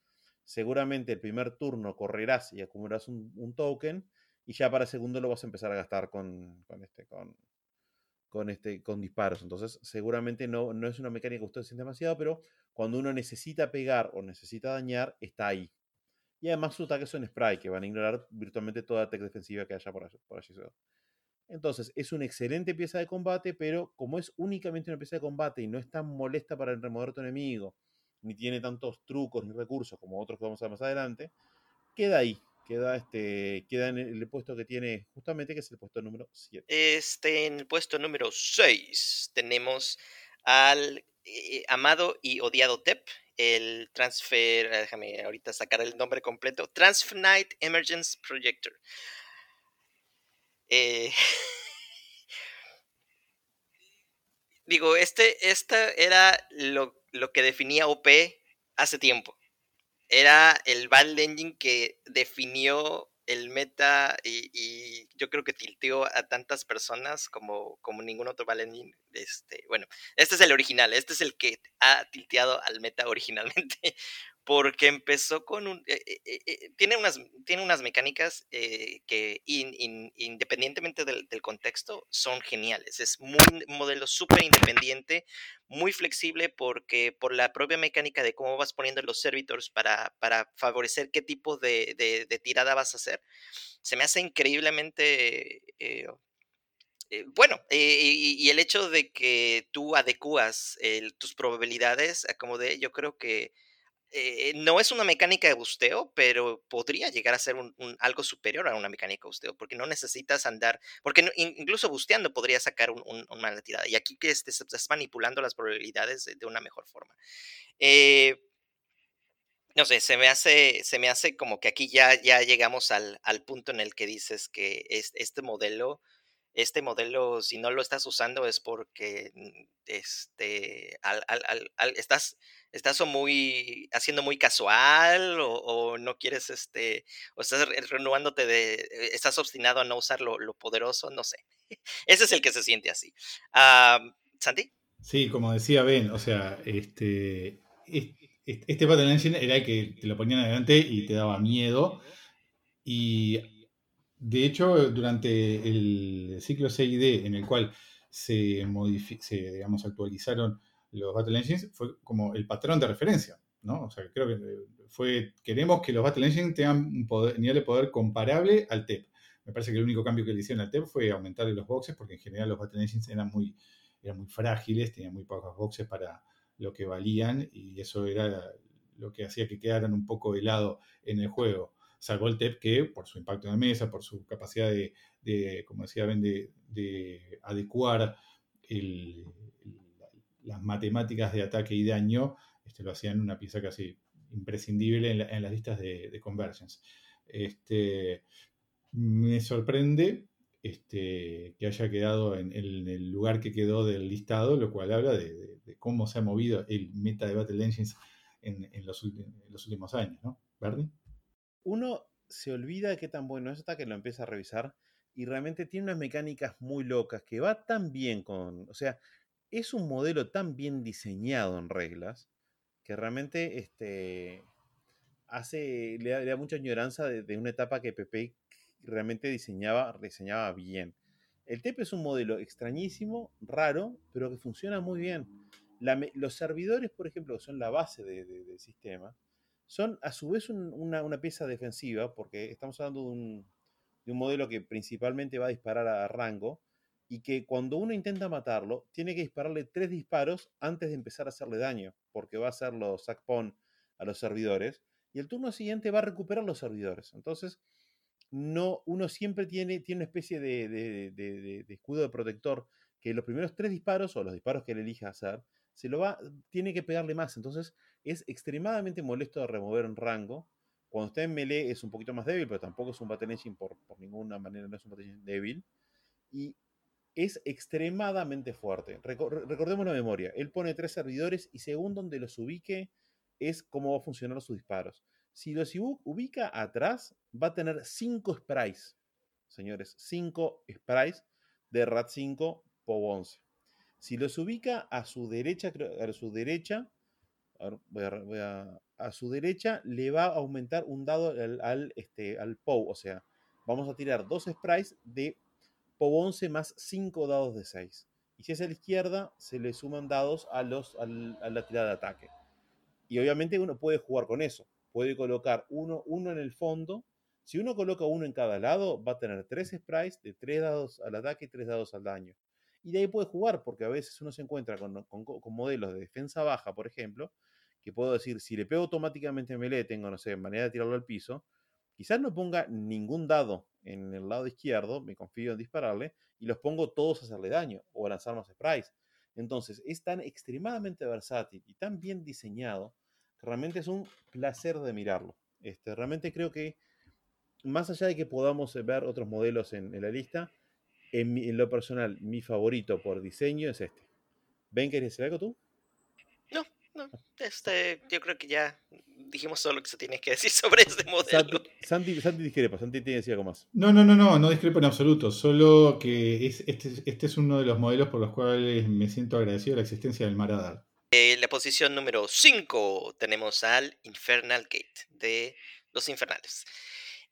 seguramente el primer turno correrás y acumularás un, token y ya para el segundo lo vas a empezar a gastar con, con este, con, con, este, con disparos. Entonces, seguramente no, no es una mecánica que ustedes sienten demasiado, pero cuando uno necesita pegar o necesita dañar, está ahí. Y además sus ataques son spray, que van a ignorar virtualmente toda tech defensiva que haya por allí. Por allí. Entonces, es una excelente pieza de combate, pero como es únicamente una pieza de combate y no es tan molesta para remover tu enemigo, ni tiene tantos trucos ni recursos como otros que vamos a ver más adelante, queda ahí queda, este, queda en el puesto que tiene justamente, que es el puesto número 7. Este, en el puesto número 6 tenemos al amado y odiado TEP, el Transfer, ah, déjame ahorita sacar el nombre completo, Transfer Night Emergence Projector. Eh, digo, este, esta era lo, lo que definía OP hace tiempo era el Battle Engine que definió el meta y, yo creo que tilteó a tantas personas como, como ningún otro Valentine. Este, bueno, este es el original, este es el que ha tilteado al meta originalmente, porque empezó con un... Eh, eh, eh, tiene, unas, tiene unas mecánicas que independientemente del, contexto son geniales. Es muy, un modelo súper independiente, muy flexible porque por la propia mecánica de cómo vas poniendo los servitors para, para favorecer qué tipo de, de, tirada vas a hacer, se me hace increíblemente... bueno, y, el hecho de que tú adecuas tus probabilidades a como de, yo creo que eh, no es una mecánica de busteo, pero podría llegar a ser un, algo superior a una mecánica de busteo, porque no necesitas andar, porque incluso busteando podría sacar un, una tirada. Y aquí que este, estás manipulando las probabilidades de, una mejor forma. Eh, no sé, se me hace, se me hace como que aquí ya, ya llegamos al, al punto en el que dices que este modelo este modelo, si no lo estás usando, es porque mm, este, estás, estás muy, haciendo muy casual o, no quieres, este, o estás renovándote de, eh, estás obstinado a no usar lo, poderoso, no sé. Ese es el que se siente así. ¿Santi? Sí, como decía Ben, o sea, este, este Battle Engine era el que te lo ponían adelante y te daba miedo. Y de hecho, durante el ciclo CID en el cual se, se digamos, actualizaron los Battle Engines, fue como el patrón de referencia, ¿no? O sea, creo que fue, queremos que los Battle Engines tengan un nivel de poder comparable al TEP. Me parece que el único cambio que le hicieron al TEP fue aumentarle los boxes, porque en general los Battle Engines eran muy, eran muy frágiles, tenían muy pocos boxes para lo que valían, y eso era lo que hacía que quedaran un poco de lado en el juego salvo el TEP que por su impacto en la mesa, por su capacidad de, como decía de, adecuar las matemáticas de ataque y daño, este, lo hacían una pieza casi imprescindible en, las listas de, conversions. Este, me sorprende este, que haya quedado en, el lugar que quedó del listado, lo cual habla de, cómo se ha movido el meta de Battle Engines en, los, últimos años, ¿no? ¿Bernie? Uno se olvida de qué tan bueno es hasta que lo empieza a revisar y realmente tiene unas mecánicas muy locas que va tan bien con, o sea, es un modelo tan bien diseñado en reglas que realmente este, hace, le da, mucha añoranza de, una etapa que Pepe realmente diseñaba, diseñaba bien. El TEP es un modelo extrañísimo, raro, pero que funciona muy bien. los servidores, por ejemplo, que son la base del sistema, son a su vez una, pieza defensiva, porque estamos hablando de un, modelo que principalmente va a disparar a rango, y que cuando uno intenta matarlo, tiene que dispararle tres disparos antes de empezar a hacerle daño, porque va a hacer los sackpon a los servidores, y el turno siguiente va a recuperar los servidores. Entonces, no, uno siempre tiene, tiene una especie de, de, escudo de protector que los primeros tres disparos, o los disparos que él elija hacer, se lo va, tiene que pegarle más. Entonces, es extremadamente molesto de remover en rango. Cuando está en melee es un poquito más débil, pero tampoco es un battle engine por, ninguna manera, no es un battle engine débil. Y es extremadamente fuerte. recordemos la memoria. Él pone tres servidores y según donde los ubique es cómo va a funcionar sus disparos. Si los ubica atrás, va a tener cinco sprites. Señores, cinco sprites de RAT 5 POV 11. Si los ubica a su derecha, a su derecha, a, su derecha le va a aumentar un dado al, este, al POW, o sea, vamos a tirar dos sprites de POW 11 más 5 dados de 6. Y si es a la izquierda, se le suman dados a, los, a la tirada de ataque. Y obviamente uno puede jugar con eso. Puede colocar uno, uno en el fondo. Si uno coloca uno en cada lado, va a tener tres sprites de 3 dados al ataque y 3 dados al daño. Y de ahí puede jugar, porque a veces uno se encuentra con, con modelos de defensa baja, por ejemplo, que puedo decir, si le pego automáticamente melee, tengo, no sé, manera de tirarlo al piso, quizás no ponga ningún dado en el lado izquierdo, me confío en dispararle, y los pongo todos a hacerle daño o a lanzar más sprites. Entonces, es tan extremadamente versátil y tan bien diseñado que realmente es un placer de mirarlo. Este, realmente creo que, más allá de que podamos ver otros modelos en, la lista, en, en, lo personal, mi favorito por diseño es este. ¿Ven, querés decir algo tú? No, este, yo creo que ya dijimos todo lo que se tiene que decir sobre este modelo. Santi, Santi, discrepa, Santi tiene que decir algo más. No, no, no, no, no discrepo en absoluto. Solo que es, este, este es uno de los modelos por los cuales me siento agradecido de la existencia del Maradar. En la posición número 5 tenemos al Infernal Gate de los Infernales.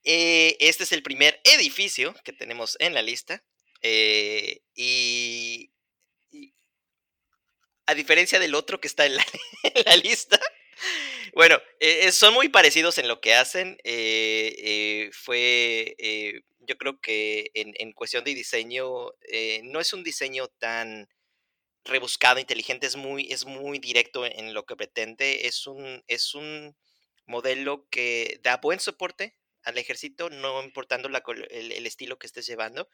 Eh, este es el primer edificio que tenemos en la lista. Eh, y, a diferencia del otro que está en la, lista, bueno, eh, son muy parecidos en lo que hacen. fue, yo creo que en, en cuestión de diseño, no es un diseño tan rebuscado, inteligente, es muy, es muy directo en lo que pretende. Es un, es un modelo que da buen soporte al ejército, no importando el, estilo que estés llevando,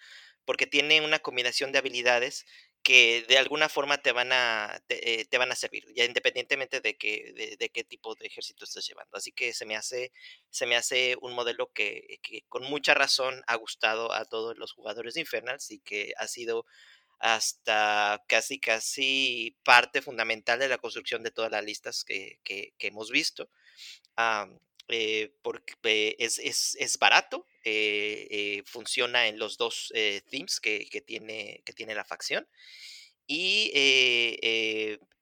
porque tiene una combinación de habilidades que de alguna forma te van a, te, eh, van a servir, ya independientemente de, que, de, qué tipo de ejército estés llevando. Así que se me hace, se me hace un modelo que, que con mucha razón ha gustado a todos los jugadores de Infernals y que ha sido hasta casi, casi parte fundamental de la construcción de todas las listas que, hemos visto. Eh, porque es, es, barato, eh, eh, funciona en los dos themes que, tiene, que tiene la facción. Y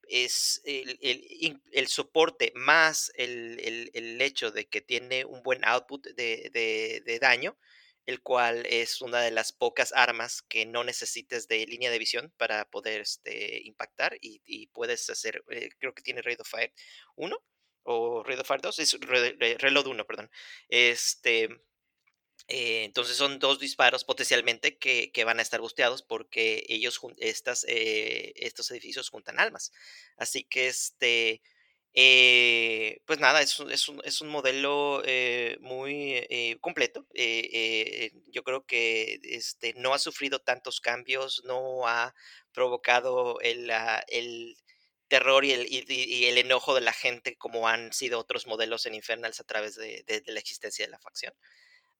es el, soporte más el, hecho de que tiene un buen output de, de daño el cual es una de las pocas armas que no necesites de línea de visión para poder este, impactar y, puedes hacer, eh, creo que tiene Raid of Fire 1 o Raid of Fire 2, es Reload 1, perdón. Este, eh, entonces son dos disparos potencialmente que, van a estar busteados porque ellos, eh, estos edificios juntan almas. Así que este eh, pues nada, es, es, un, es un, modelo muy completo. yo creo que este, no ha sufrido tantos cambios, no ha provocado el, el terror y el, enojo de la gente como han sido otros modelos en Infernals a través de, la existencia de la facción.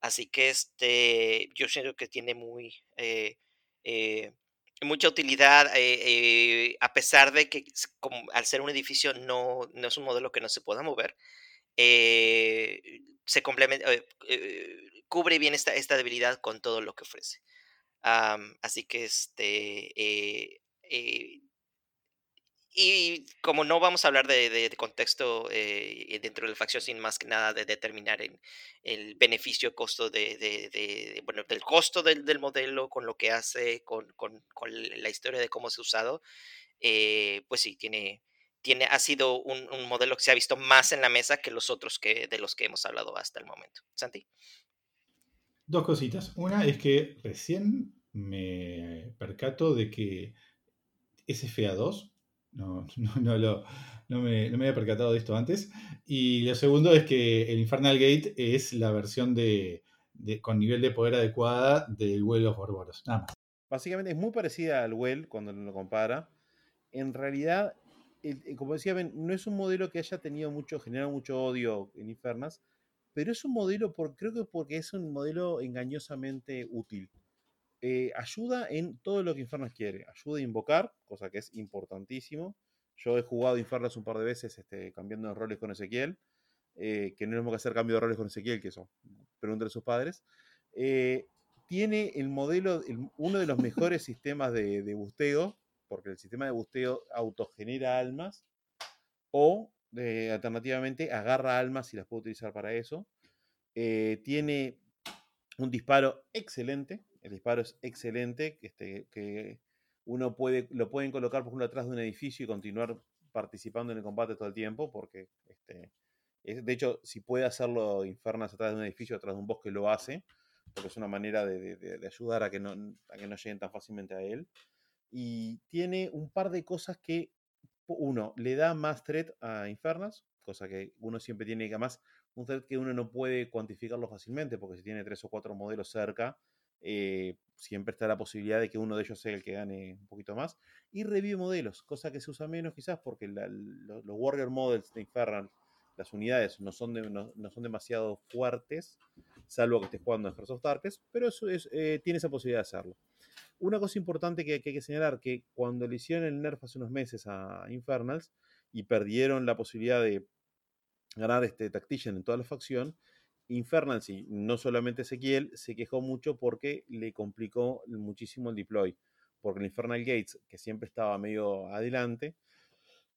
Así que este, yo siento que tiene muy mucha utilidad, eh, eh, a pesar de que al ser un edificio no, no, es un modelo que no se pueda mover, eh, se complementa, cubre bien esta, esta, debilidad con todo lo que ofrece. así que este, y como no vamos a hablar de, contexto eh, dentro de la facción, sin más que nada de determinar el beneficio costo de, bueno, del costo del, modelo, con lo que hace, con, la historia de cómo se ha usado, eh, pues sí, tiene, tiene, ha sido un, modelo que se ha visto más en la mesa que los otros que, de los que hemos hablado hasta el momento. Santi. Dos cositas. Una es que recién me percato de que SFA2 no, no, lo, no, me, no, me, había percatado de esto antes. Y lo segundo es que el Infernal Gate es la versión de, con nivel de poder adecuada del Well of Ouroboros. Nada más. Básicamente es muy parecida al Well cuando lo compara. En realidad, como decía Ben, no es un modelo que haya tenido mucho, generado mucho odio en Infernas, pero es un modelo, por, creo que porque es un modelo engañosamente útil. Eh, ayuda en todo lo que Infernas quiere. Ayuda a invocar, cosa que es importantísimo. Yo he jugado Infernas un par de veces este, cambiando de roles con Ezequiel, eh, que no mismo que hacer cambio de roles con Ezequiel, que eso, pregúntale a sus padres. Eh, tiene el modelo, uno de los mejores sistemas de, de, busteo, porque el sistema de busteo autogenera almas, o alternativamente agarra almas y las puede utilizar para eso. tiene un disparo excelente, el disparo es excelente, este, que uno puede, lo pueden colocar, por ejemplo, atrás de un edificio y continuar participando en el combate todo el tiempo, porque este, de hecho, si puede hacerlo Infernas atrás de un edificio, atrás de un bosque, lo hace, porque es una manera de, ayudar a que, no, que no lleguen tan fácilmente a él. Y tiene un par de cosas que, uno, le da más threat a Infernas, cosa que uno siempre tiene que más, un threat que uno no puede cuantificarlo fácilmente, porque si tiene tres o cuatro modelos cerca, eh, siempre está la posibilidad de que uno de ellos sea el que gane un poquito más. Y revive modelos, cosa que se usa menos quizás porque los Warrior Models de Infernal, las unidades no son, no, son demasiado fuertes, salvo que estés jugando en Hearts of Darkness, pero eso es, eh, tiene esa posibilidad de hacerlo. Una cosa importante que, que, hay que señalar, que cuando le hicieron el nerf hace unos meses a Infernals y perdieron la posibilidad de ganar este Tactician en toda la facción, Infernal, sí, no solamente Ezequiel, se quejó mucho porque le complicó muchísimo el deploy. Porque el Infernal Gates, que siempre estaba medio adelante,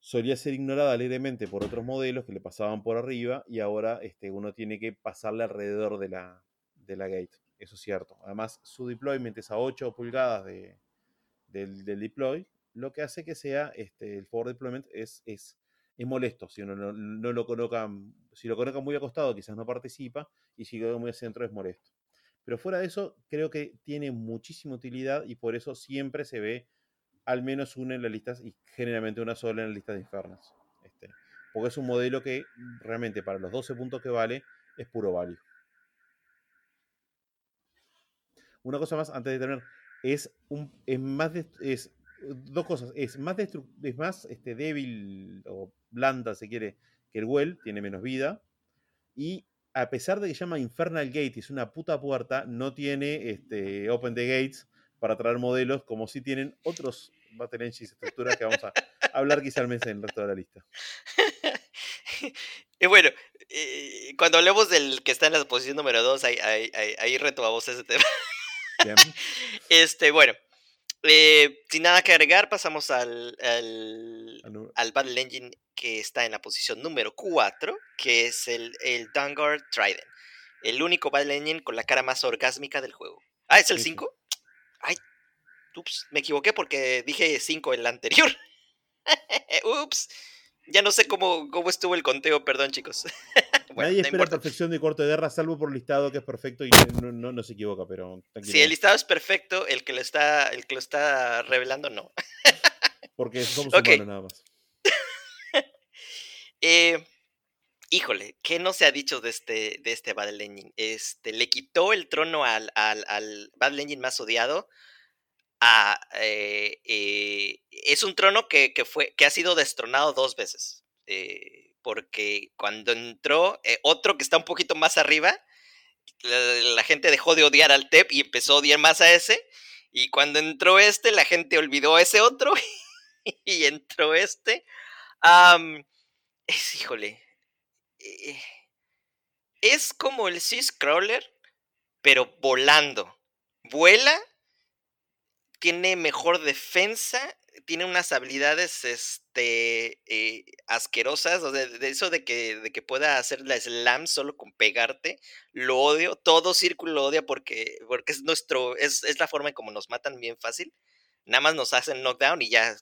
solía ser ignorada alegremente por otros modelos que le pasaban por arriba y ahora este, uno tiene que pasarle alrededor de la, de la gate. Eso es cierto. Además, su deployment es a 8 pulgadas de, del, deploy, lo que hace que sea este, el forward deployment es, es, es molesto. Si uno no, lo coloca, si lo coloca muy acostado, quizás no participa, y si lo coloca muy al centro es molesto. Pero fuera de eso, creo que tiene muchísima utilidad y por eso siempre se ve al menos una en las listas y generalmente una sola en las listas de infernos. Este, porque es un modelo que realmente para los 12 puntos que vale es puro value. Una cosa más antes de terminar, es, un, es más es dos cosas, es más, es más este, débil o blanda, se quiere, que el Well, tiene menos vida, y a pesar de que se llama Infernal Gate y es una puta puerta, no tiene este, Open the Gates para traer modelos como si tienen otros Battle Engines estructuras que vamos a hablar quizá al mes en el resto de la lista. y bueno, cuando hablemos del que está en la posición número 2, ahí, ahí, ahí, retomamos ese tema. Este, bueno. Eh, sin nada que agregar, pasamos al, al, al, Battle Engine que está en la posición número 4, que es el, el Vanguard Trident. El único Battle Engine con la cara más orgásmica del juego. Ah, ¿es el 5? Ay, ups, me equivoqué porque dije 5 en la anterior. ups, ya no sé cómo, cómo estuvo el conteo, perdón chicos. Nadie espera perfección de corte de guerra, salvo por listado que es perfecto y no, no, se equivoca, pero Si el listado es perfecto, el que lo está, el que lo está revelando no. Porque somos humanos nada más. Eh, híjole, ¿qué no se ha dicho de este, de este Battle Engine? Este, le quitó el trono al, al, al Battle Engine más odiado. Eh, eh, es un trono que, fue, que ha sido destronado dos veces. Eh, porque cuando entró otro que está un poquito más arriba, la, gente dejó de odiar al TEP y empezó a odiar más a ese. Y cuando entró este, la gente olvidó a ese otro y entró este. es, híjole, es como el Sys Crawler, pero volando. Vuela, tiene mejor defensa, tiene unas habilidades este, eh, asquerosas, o de, eso de que, de que pueda hacer la slam solo con pegarte, lo odio, todo círculo lo odia porque, porque es nuestro, es, es la forma en como nos matan bien fácil. Nada más nos hacen knockdown y ya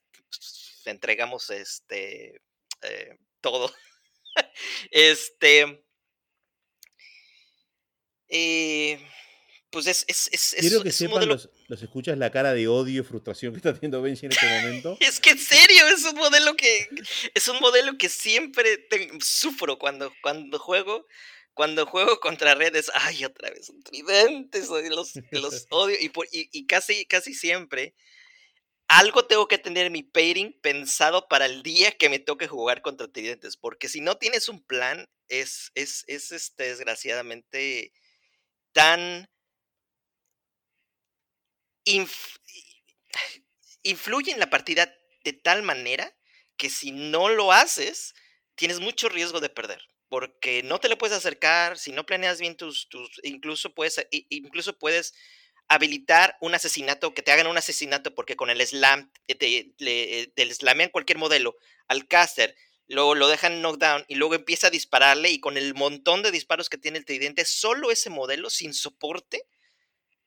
entregamos este eh, todo. este. Eh, pues es, es, es, Quiero que sepan los, escuchas la cara de odio y frustración que está teniendo Benji en este momento. es que en serio, es un modelo que. Es un modelo que siempre sufro cuando, cuando juego. Cuando juego contra redes, ay, otra vez un tridente, los, los odio. Y, por, y, y casi, casi siempre algo tengo que tener mi pairing pensado para el día que me toque jugar contra tridentes, porque si no tienes un plan, es, es, es este, desgraciadamente tan... influye en la partida de tal manera que si no lo haces, tienes mucho riesgo de perder. Porque no te le puedes acercar, si no planeas bien tus, tus incluso puedes, incluso puedes habilitar un asesinato, que te hagan un asesinato, porque con el slam, eh, te, le, te slamean cualquier modelo al caster, luego lo dejan knockdown y luego empieza a dispararle y con el montón de disparos que tiene el tridente, solo ese modelo sin soporte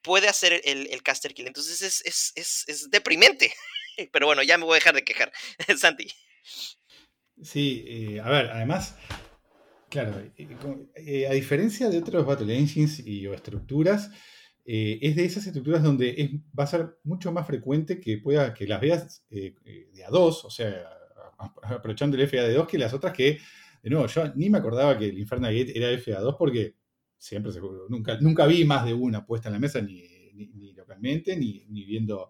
puede hacer el, el caster kill. Entonces es, es, es, es, deprimente. Pero bueno, ya me voy a dejar de quejar. Santi. Sí, eh, a ver, además, claro, eh, a diferencia de otros Battle Engines y o estructuras, eh, es de esas estructuras donde va a ser mucho más frecuente que, pueda, que las veas eh, eh, de a dos, o sea, aprovechando el FA de 2 que las otras que, de nuevo, yo ni me acordaba que el Infernal Gate era FA 2 porque siempre se, nunca, nunca vi más de una puesta en la mesa, ni, localmente, ni, viendo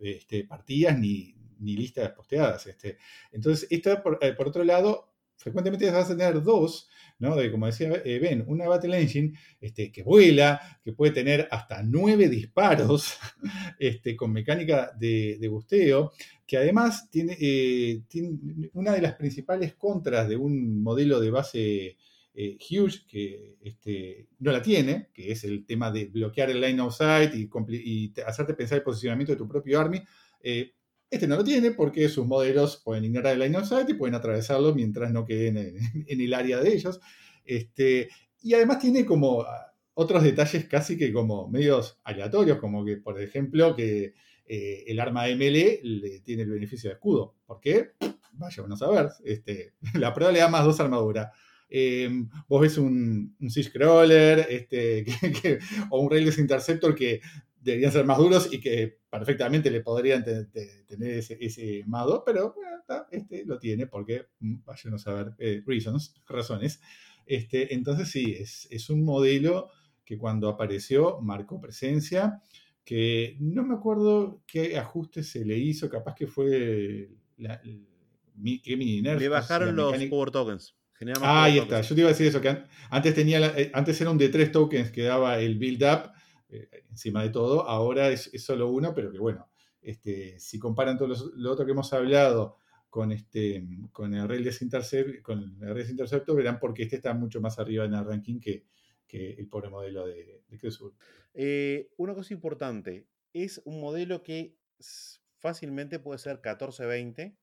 este, partidas, ni, listas posteadas. Este. Entonces, esto, por, por, otro lado, frecuentemente vas a tener dos, ¿no? De, como decía eh, Ben, una Battle Engine este, que vuela, que puede tener hasta nueve disparos este, con mecánica de, de busteo, que además tiene, eh, tiene, una de las principales contras de un modelo de base eh, Huge, que este, no la tiene, que es el tema de bloquear el line of sight y, hacerte pensar el posicionamiento de tu propio army. Eh, este no lo tiene porque sus modelos pueden ignorar el line of sight y pueden atravesarlo mientras no queden en, el área de ellos. Este, y además tiene como ah, otros detalles casi que como medios aleatorios, como que, por ejemplo, que eh, el arma ML le tiene el beneficio de escudo. ¿Por qué? Vaya, vamos a ver. Este, la prueba le da más dos armaduras. Eh, vos ves un, un Scroller este, que, o un Rails Interceptor que deberían ser más duros y que perfectamente le podrían tener ese, ese más pero bueno, este lo tiene porque mm, vayan a saber eh, reasons, razones. Este, entonces sí, es, es, un modelo que cuando apareció marcó presencia, que no me acuerdo qué ajuste se le hizo, capaz que fue la, qué mini Le bajaron los Power Tokens. Ah, ahí está, yo te iba a decir eso, que antes, tenía eh, antes era un de tres tokens que daba el build up eh, encima de todo, ahora es, solo uno, pero que bueno, este, si comparan todo lo otro que hemos hablado con, este, con el Rails Intercept, con el Interceptor, verán porque este está mucho más arriba en el ranking que, que el pobre modelo de, de eh, una cosa importante, es un modelo que fácilmente puede ser 14-20,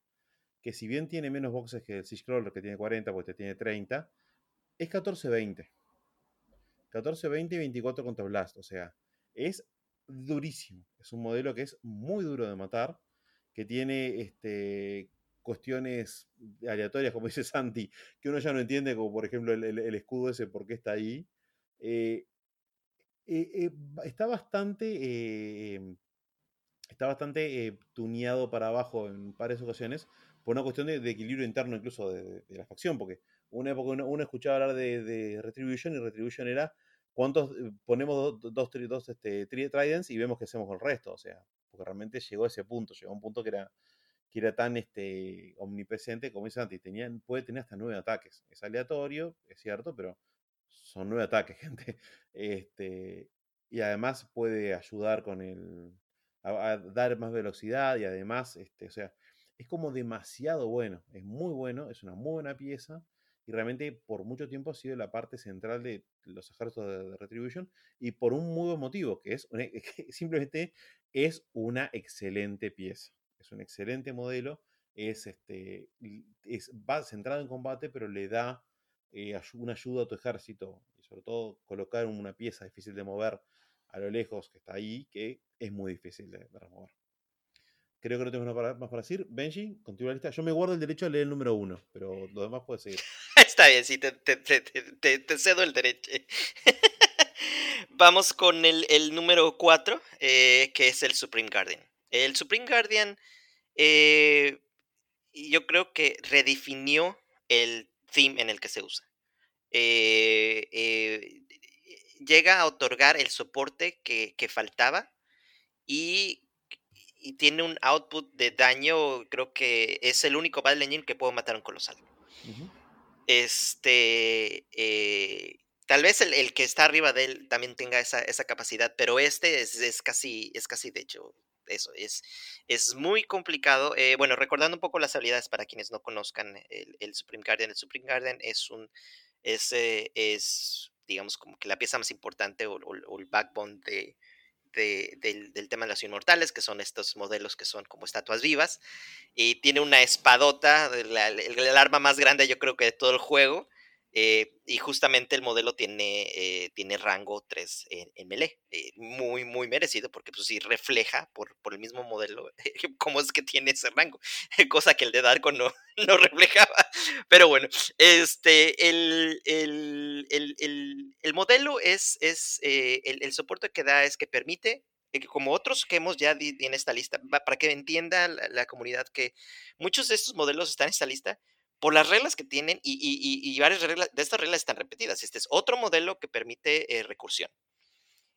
que si bien tiene menos boxes que el Scroller, que tiene 40, pues este tiene 30, es 14-20. 14-20 y 24 contra Blast, o sea, es durísimo. Es un modelo que es muy duro de matar, que tiene este, cuestiones aleatorias, como dice Santi, que uno ya no entiende, como por ejemplo el, escudo ese, por qué está ahí. Eh, eh, eh, está bastante, em, está bastante tuneado para abajo en varias ocasiones por una cuestión de, equilibrio interno incluso de, la facción, porque una época uno, escuchaba hablar de, Retribution y Retribution era cuántos ponemos dos, dos, este, tridents y vemos qué hacemos con el resto, o sea, porque realmente llegó a ese punto, llegó a un punto que era que era tan este, omnipresente como dice antes, tenían, puede tener hasta nueve ataques. Es aleatorio, es cierto, pero son nueve ataques, gente. Este, y además puede ayudar con el. A, dar más velocidad y además, este, o sea, es como demasiado bueno. Es muy bueno, es una muy buena pieza. Y realmente por mucho tiempo ha sido la parte central de los ejércitos de, Retribution y por un buen motivo, que es simplemente es una excelente pieza es un excelente modelo, es, este, es, va centrado en combate, pero le da eh, una ayuda a tu ejército, y sobre todo colocar una pieza difícil de mover a lo lejos que está ahí, que es muy difícil de, remover. Creo que no nada más para decir. Benji, continúa la lista. Yo me guardo el derecho a leer el número uno, pero lo demás puede seguir. Está bien, sí, te, te, cedo el derecho. Vamos con el, el número 4, eh, que es el Supreme Guardian. El Supreme Guardian eh, yo creo que redefinió el theme en el que se usa. Eh, eh, llega a otorgar el soporte que, faltaba y, tiene un output de daño, creo que es el único Battle Engine que puede matar a un colosal. Este, tal vez el, que está arriba de él también tenga esa, capacidad, pero este es, es, casi, es casi de hecho eso es, es muy complicado. Eh, bueno, recordando un poco las habilidades para quienes no conozcan el, Supreme Guardian. El Supreme Guardian es un, es, eh, es digamos, como que la pieza más importante o, el backbone de, del, tema de las inmortales, que son estos modelos que son como estatuas vivas. Y tiene una espadota, el, arma más grande yo creo que de todo el juego. Eh, y justamente el modelo tiene, eh, tiene rango 3 en, melee. Eh, muy, muy merecido porque pues sí refleja por, por el mismo modelo cómo es que tiene ese rango. Cosa que el de Darko no, no reflejaba. Pero bueno, este, el, el, el, el modelo es, es el, soporte que da es que permite como otros que hemos ya en esta lista, para que entienda la, comunidad que muchos de estos modelos están en esta lista por las reglas que tienen y, varias reglas de estas reglas están repetidas. Este es otro modelo que permite eh, recursión.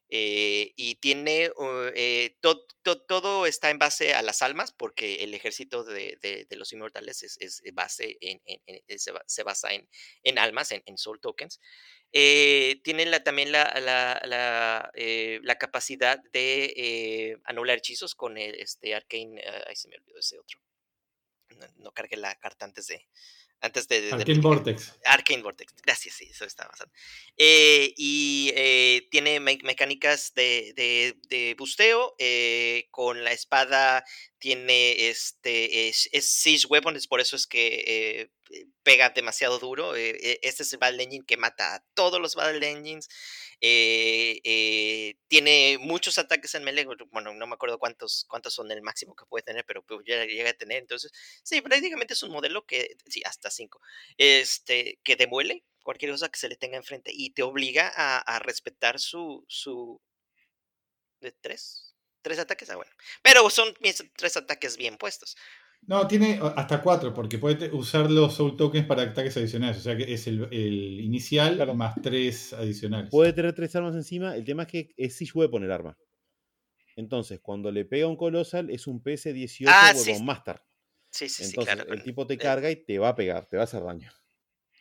Eh, y tiene uh, eh, todo está en base a las almas, porque el ejército de, de, los inmortales es, es base en, se, basa en, en almas, en, soul tokens. Eh, tiene la, también la, la, la, la capacidad de anular hechizos con el, este Arcane. ahí se me olvidó ese otro. No, no cargué la carta antes de, antes de, Arcane Vortex. Arcane Vortex, gracias, sí, eso está pasando. Eh, y eh, tiene mecánicas de, de, busteo. Eh, con la espada tiene este. Es, es Siege Weapon, por eso es que pega demasiado duro. este es el Battle Engine que mata a todos los Battle Engines. Eh, eh, tiene muchos ataques en melee, bueno, no me acuerdo cuántos, cuántos son el máximo que puede tener, pero pues, ya llega a tener. Entonces, sí, prácticamente es un modelo que, sí, hasta cinco, este, que demuele cualquier cosa que se le tenga enfrente y te obliga a, respetar su, su, de tres, tres ataques, ah, bueno, pero son tres ataques bien puestos. No, tiene hasta cuatro, porque puede usar los Soul Tokens para ataques adicionales. O sea que es el, inicial más tres adicionales. Puede tener tres armas encima. El tema es que es Siege Weapon el arma. Entonces, cuando le pega un Colossal, es un PC-18 ah, Weapon Master. Sí, sí, Entonces, sí, claro. El tipo te carga y te va a pegar, te va a hacer daño.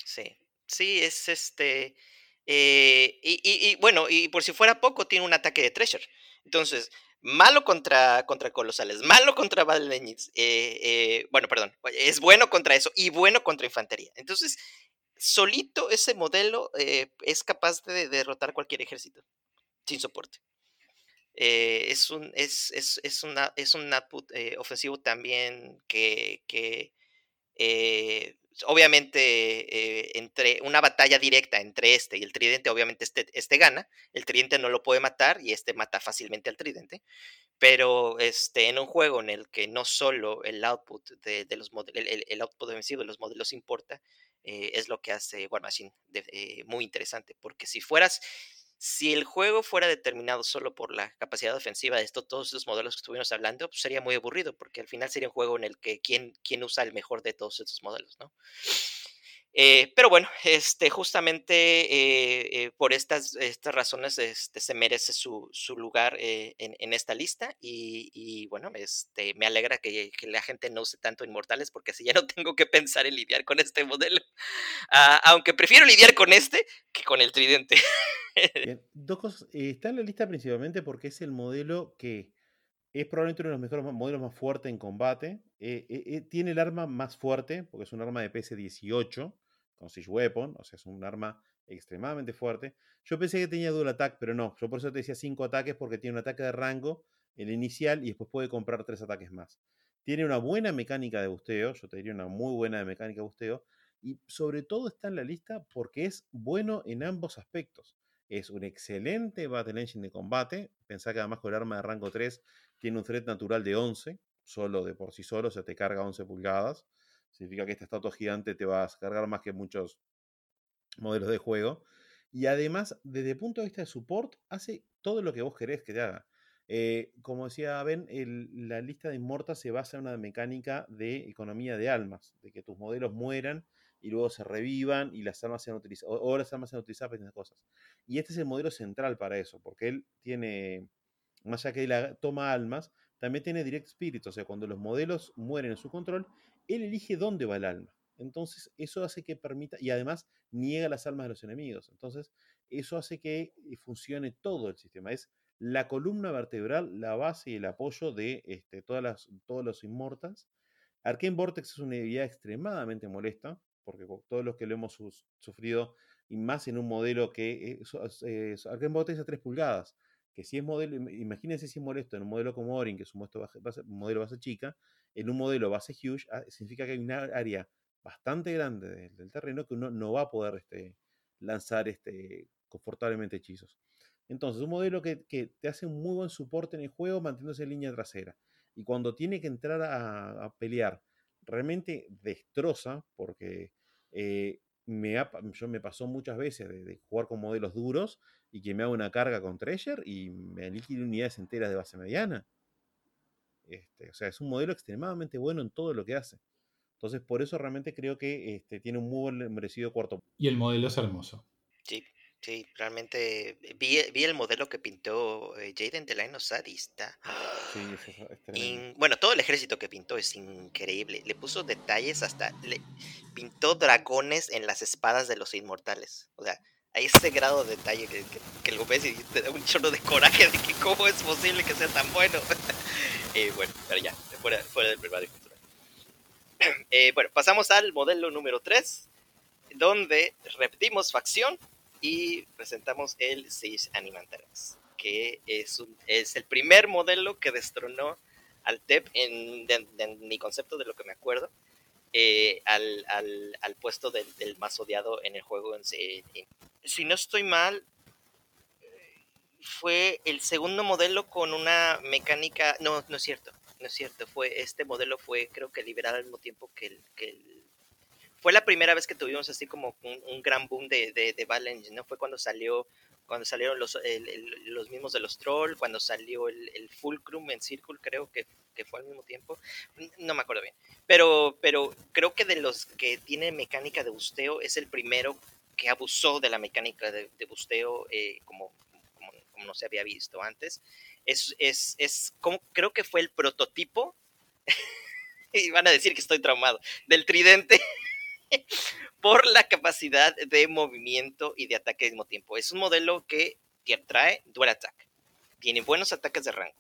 Sí. Sí, es este. Eh, y, y, bueno, y por si fuera poco, tiene un ataque de Treasure. Entonces, malo contra, contra colosales, malo contra Battle eh, eh, bueno, perdón, es bueno contra eso y bueno contra infantería. Entonces, solito ese modelo eh, es capaz de derrotar cualquier ejército sin soporte. es un es, es, es, una, es un output ofensivo también que, que obviamente eh, entre una batalla directa entre este y el tridente, obviamente este, este gana, el tridente no lo puede matar y este mata fácilmente al tridente, pero este, en un juego en el que no solo el output de, los el, el, output defensivo de los modelos importa, eh, es lo que hace War Machine eh, muy interesante, porque si fueras si el juego fuera determinado solo por la capacidad defensiva de estos, todos estos modelos que estuvimos hablando, pues sería muy aburrido, porque al final sería un juego en el que quién, quién usa el mejor de todos estos modelos, ¿no? Eh, pero bueno, este, justamente eh, eh, por estas, estas razones este, se merece su, su lugar en, en, esta lista y, y, bueno, este, me alegra que, que, la gente no use tanto Inmortales porque así ya no tengo que pensar en lidiar con este modelo, ah, aunque prefiero lidiar con este que con el tridente. dos cosas, está en la lista principalmente porque es el modelo que es probablemente uno de los mejores modelos más fuertes en combate. tiene el arma más fuerte, porque es un arma de PS18 con Siege Weapon, o sea, es un arma extremadamente fuerte. Yo pensé que tenía dual attack, pero no. Yo por eso te decía cinco ataques, porque tiene un ataque de rango, el inicial, y después puede comprar tres ataques más. Tiene una buena mecánica de busteo, yo te diría una muy buena mecánica de busteo, y sobre todo está en la lista porque es bueno en ambos aspectos. Es un excelente Battle Engine de combate. Pensá que además con el arma de rango 3 tiene un threat natural de 11, solo de por sí solo, o sea, te carga 11 pulgadas. Significa que esta estatua gigante te va a cargar más que muchos modelos de juego. Y además, desde el punto de vista de support, hace todo lo que vos querés que te haga. Eh, como decía Ben, la lista de inmortas se basa en una mecánica de economía de almas, de que tus modelos mueran y luego se revivan y las armas sean utilizadas, o, las armas sean utilizadas para esas cosas. Y este es el modelo central para eso, porque él tiene, más allá que toma almas, también tiene Direct Spirit, o sea, cuando los modelos mueren en su control, él elige dónde va el alma. Entonces, eso hace que permita, y además niega las almas de los enemigos. Entonces, eso hace que eh, funcione todo el sistema. Es la columna vertebral, la base y el apoyo de este, todas las, todos los inmortals. Arcane Vortex es una idea extremadamente molesta, porque todos los que lo hemos sufrido, y más en un modelo que es, Arcane Vortex a 3 pulgadas, que si es modelo, imagínense si es molesto en un modelo como Orin, que es un modelo base chica, en un modelo base huge, ah, significa que hay una área bastante grande del, terreno que uno no va a poder este, lanzar este, confortablemente hechizos. Entonces, un modelo que, te hace un muy buen soporte en el juego manteniéndose en línea trasera. Y cuando tiene que entrar a, pelear, realmente destroza, porque eh, me yo me pasó muchas veces de, jugar con modelos duros y que me haga una carga con Treasure y me aniquile unidades enteras de base mediana. Este, o sea, es un modelo extremadamente bueno en todo lo que hace. Entonces, por eso realmente creo que este, tiene un muy buen merecido cuarto. Y el modelo es hermoso. Sí, Sí, realmente vi, vi el modelo que pintó eh, Jaden de Line of Sight y está. Sí, eso es, es tremendo. bueno, todo el ejército que pintó es increíble. Le puso detalles hasta. Le pintó dragones en las espadas de los inmortales. O sea, a ese grado de detalle que, que, que lo ves y te da un chorro de coraje de que cómo es posible que sea tan bueno. Eh, bueno, pero ya, fuera, fuera del brevario cultural. Eh, bueno, pasamos al modelo número 3, donde repetimos facción y presentamos el Siege Animantarans, que es, un- es el primer modelo que destronó al TEP en, de- en mi concepto de lo que me acuerdo, eh, al, al- al puesto del, del más odiado en el juego. En, si no estoy mal, fue el segundo modelo con una mecánica, no, no es cierto, no es cierto, fue este modelo fue creo que liberado al mismo tiempo que el, que el- fue la primera vez que tuvimos así como un, gran boom de, de, de ¿no? Fue cuando salió, cuando salieron los, el- el- los mismos de los Troll, cuando salió el, el Fulcrum en Circle, creo que, que fue al mismo tiempo. No me acuerdo bien. Pero, pero creo que de los que tiene mecánica de busteo, es el primero que abusó de la mecánica de, busteo eh, como, como, no se había visto antes. Es, es, es como, creo que fue el prototipo, y van a decir que estoy traumado, del tridente por la capacidad de movimiento y de ataque al mismo tiempo. Es un modelo que te trae dual attack. Tiene buenos ataques de rango.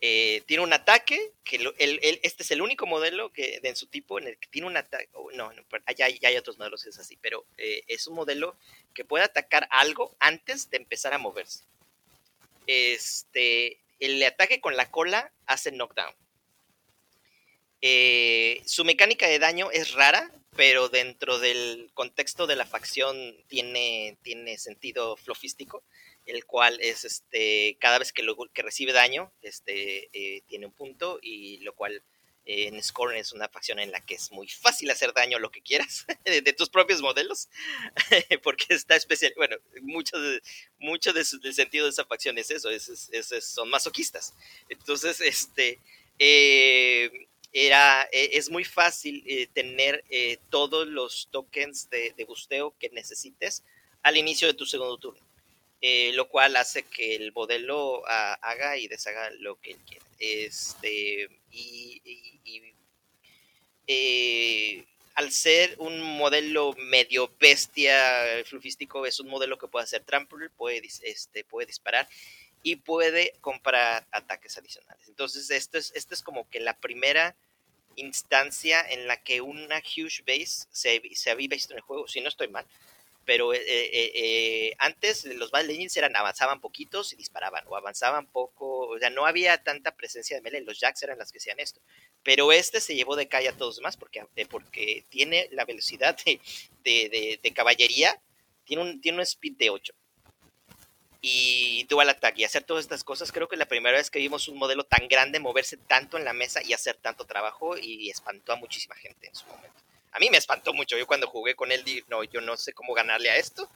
Eh, tiene un ataque, que este es el único modelo que de en su tipo en el que tiene un ataque, oh, no, ya, ya hay otros modelos que es así, pero eh, es un modelo que puede atacar algo antes de empezar a moverse. Este, el ataque con la cola hace knockdown. Eh, su mecánica de daño es rara, pero dentro del contexto de la facción tiene, tiene sentido flofístico, el cual es este cada vez que, que recibe daño, este eh, tiene un punto, y lo cual eh, en Scorn es una facción en la que es muy fácil hacer daño a lo que quieras de, tus propios modelos, porque está especial, bueno, mucho, de, mucho de del sentido de esa facción es eso, es, es- son masoquistas. Entonces, este, eh, era, eh, es muy fácil tener todos los tokens de, de busteo que necesites al inicio de tu segundo turno. Eh, lo cual hace que el modelo ah, haga y deshaga lo que él quiera. Este, y, eh, al ser un modelo medio bestia flufístico, es un modelo que puede hacer trample, puede, este, puede disparar y puede comprar ataques adicionales. Entonces, esto es, esto es como que la primera instancia en la que una huge base se, se había visto en el juego, si no estoy mal, pero eh, eh, eh, antes los Battle Legends eran avanzaban poquitos y disparaban, o avanzaban poco, o sea, no había tanta presencia de melee, los Jacks eran las que hacían esto, pero este se llevó de calle a todos demás porque, porque tiene la velocidad de, de, caballería, tiene un, tiene un speed de 8 y dual attack y hacer todas estas cosas, creo que la primera vez que vimos un modelo tan grande moverse tanto en la mesa y hacer tanto trabajo y espantó a muchísima gente en su momento. A mí me espantó mucho, yo cuando jugué con él, di- no, yo no sé cómo ganarle a esto,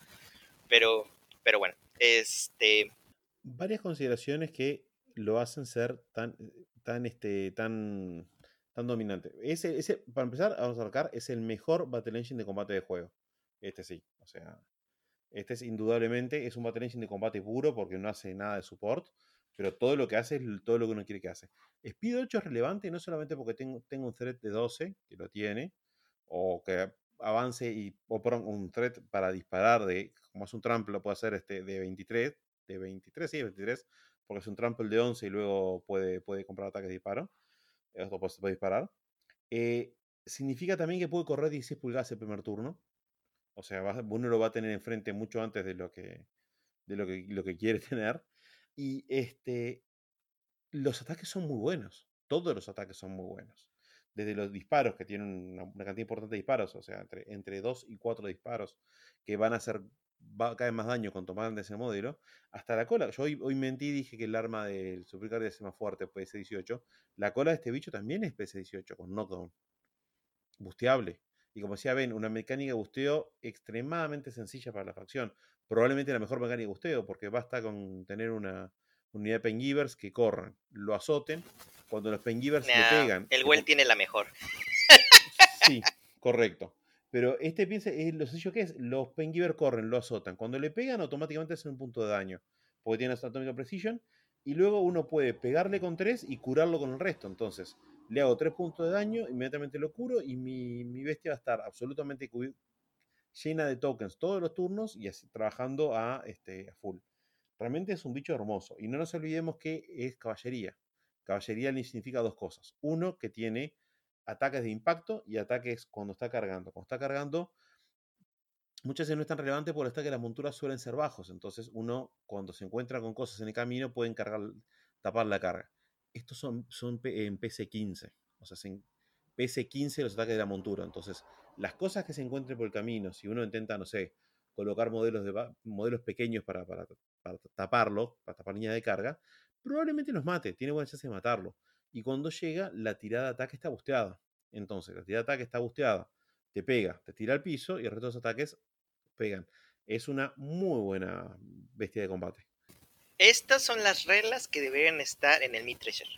pero, pero bueno, este, varias consideraciones que lo hacen ser tan, tan, este, tan, tan dominante. Ese, ese, para empezar, vamos a arrancar, es el mejor Battle Engine de combate de juego. Este sí, o sea, este es indudablemente, es un Battle Engine de combate puro porque no hace nada de support, pero todo lo que hace es todo lo que uno quiere que hace. Speed 8 es relevante no solamente porque tengo, tengo un thread de 12, que lo tiene, o que avance y o perdón, un thread para disparar de, como es un trample, lo puede hacer este, de 23, de 23, sí, 23, porque es un trample de 11 y luego puede, puede comprar ataques de disparo, esto puede, puede disparar. Eh, significa también que puede correr 16 pulgadas el primer turno, o sea, uno lo va a tener enfrente mucho antes de lo que, de lo que, lo que quiere tener. Y este, los ataques son muy buenos. Todos los ataques son muy buenos. Desde los disparos, que tienen una, cantidad importante de disparos, o sea, entre, entre 2 y 4 disparos, que van a hacer va, vez más daño cuanto más grande es el modelo, hasta la cola. Yo hoy, hoy mentí y dije que el arma del Supercardia es más fuerte, PS18. La cola de este bicho también es PS18, con knockdown. Busteable. Y como decía Ben, una mecánica de busteo extremadamente sencilla para la facción. Probablemente la mejor mecánica de busteo, porque basta con tener una unidad de Pengivers que corran, lo azoten. Cuando los Pengivers le pegan. el Well tiene la mejor. Sí, correcto. Pero este piensa, es lo sencillo que es, los Pengiver corren, lo azotan. Cuando le pegan, automáticamente hacen un punto de daño. Porque tiene Atomic Precision. Y luego uno puede pegarle con tres y curarlo con el resto. Entonces, le hago tres puntos de daño, inmediatamente lo curo y mi, mi bestia va a estar absolutamente llena de tokens todos los turnos y así, trabajando a, este, a full. Realmente es un bicho hermoso. Y no nos olvidemos que es caballería. Caballería le significa dos cosas. Uno, que tiene ataques de impacto y ataques cuando está cargando. Cuando está cargando, muchas veces no es tan relevante por está que las monturas suelen ser bajos. Entonces, uno, cuando se encuentra con cosas en el camino, pueden cargar, tapar la carga. Estos son, son en PC15. O sea, en PC15 los ataques de la montura. Entonces, las cosas que se encuentren por el camino, si uno intenta, no sé, colocar modelos, de, modelos pequeños para, para, para taparlo, para tapar línea de carga, probablemente los mate. Tiene buena chance de matarlo y cuando llega, la tirada de ataque está busteada. Entonces, la tirada de ataque está busteada, te pega, te tira al piso y el resto de los ataques pegan. Es una muy buena bestia de combate. Estas son las reglas que deberían estar en el Mid Treasure.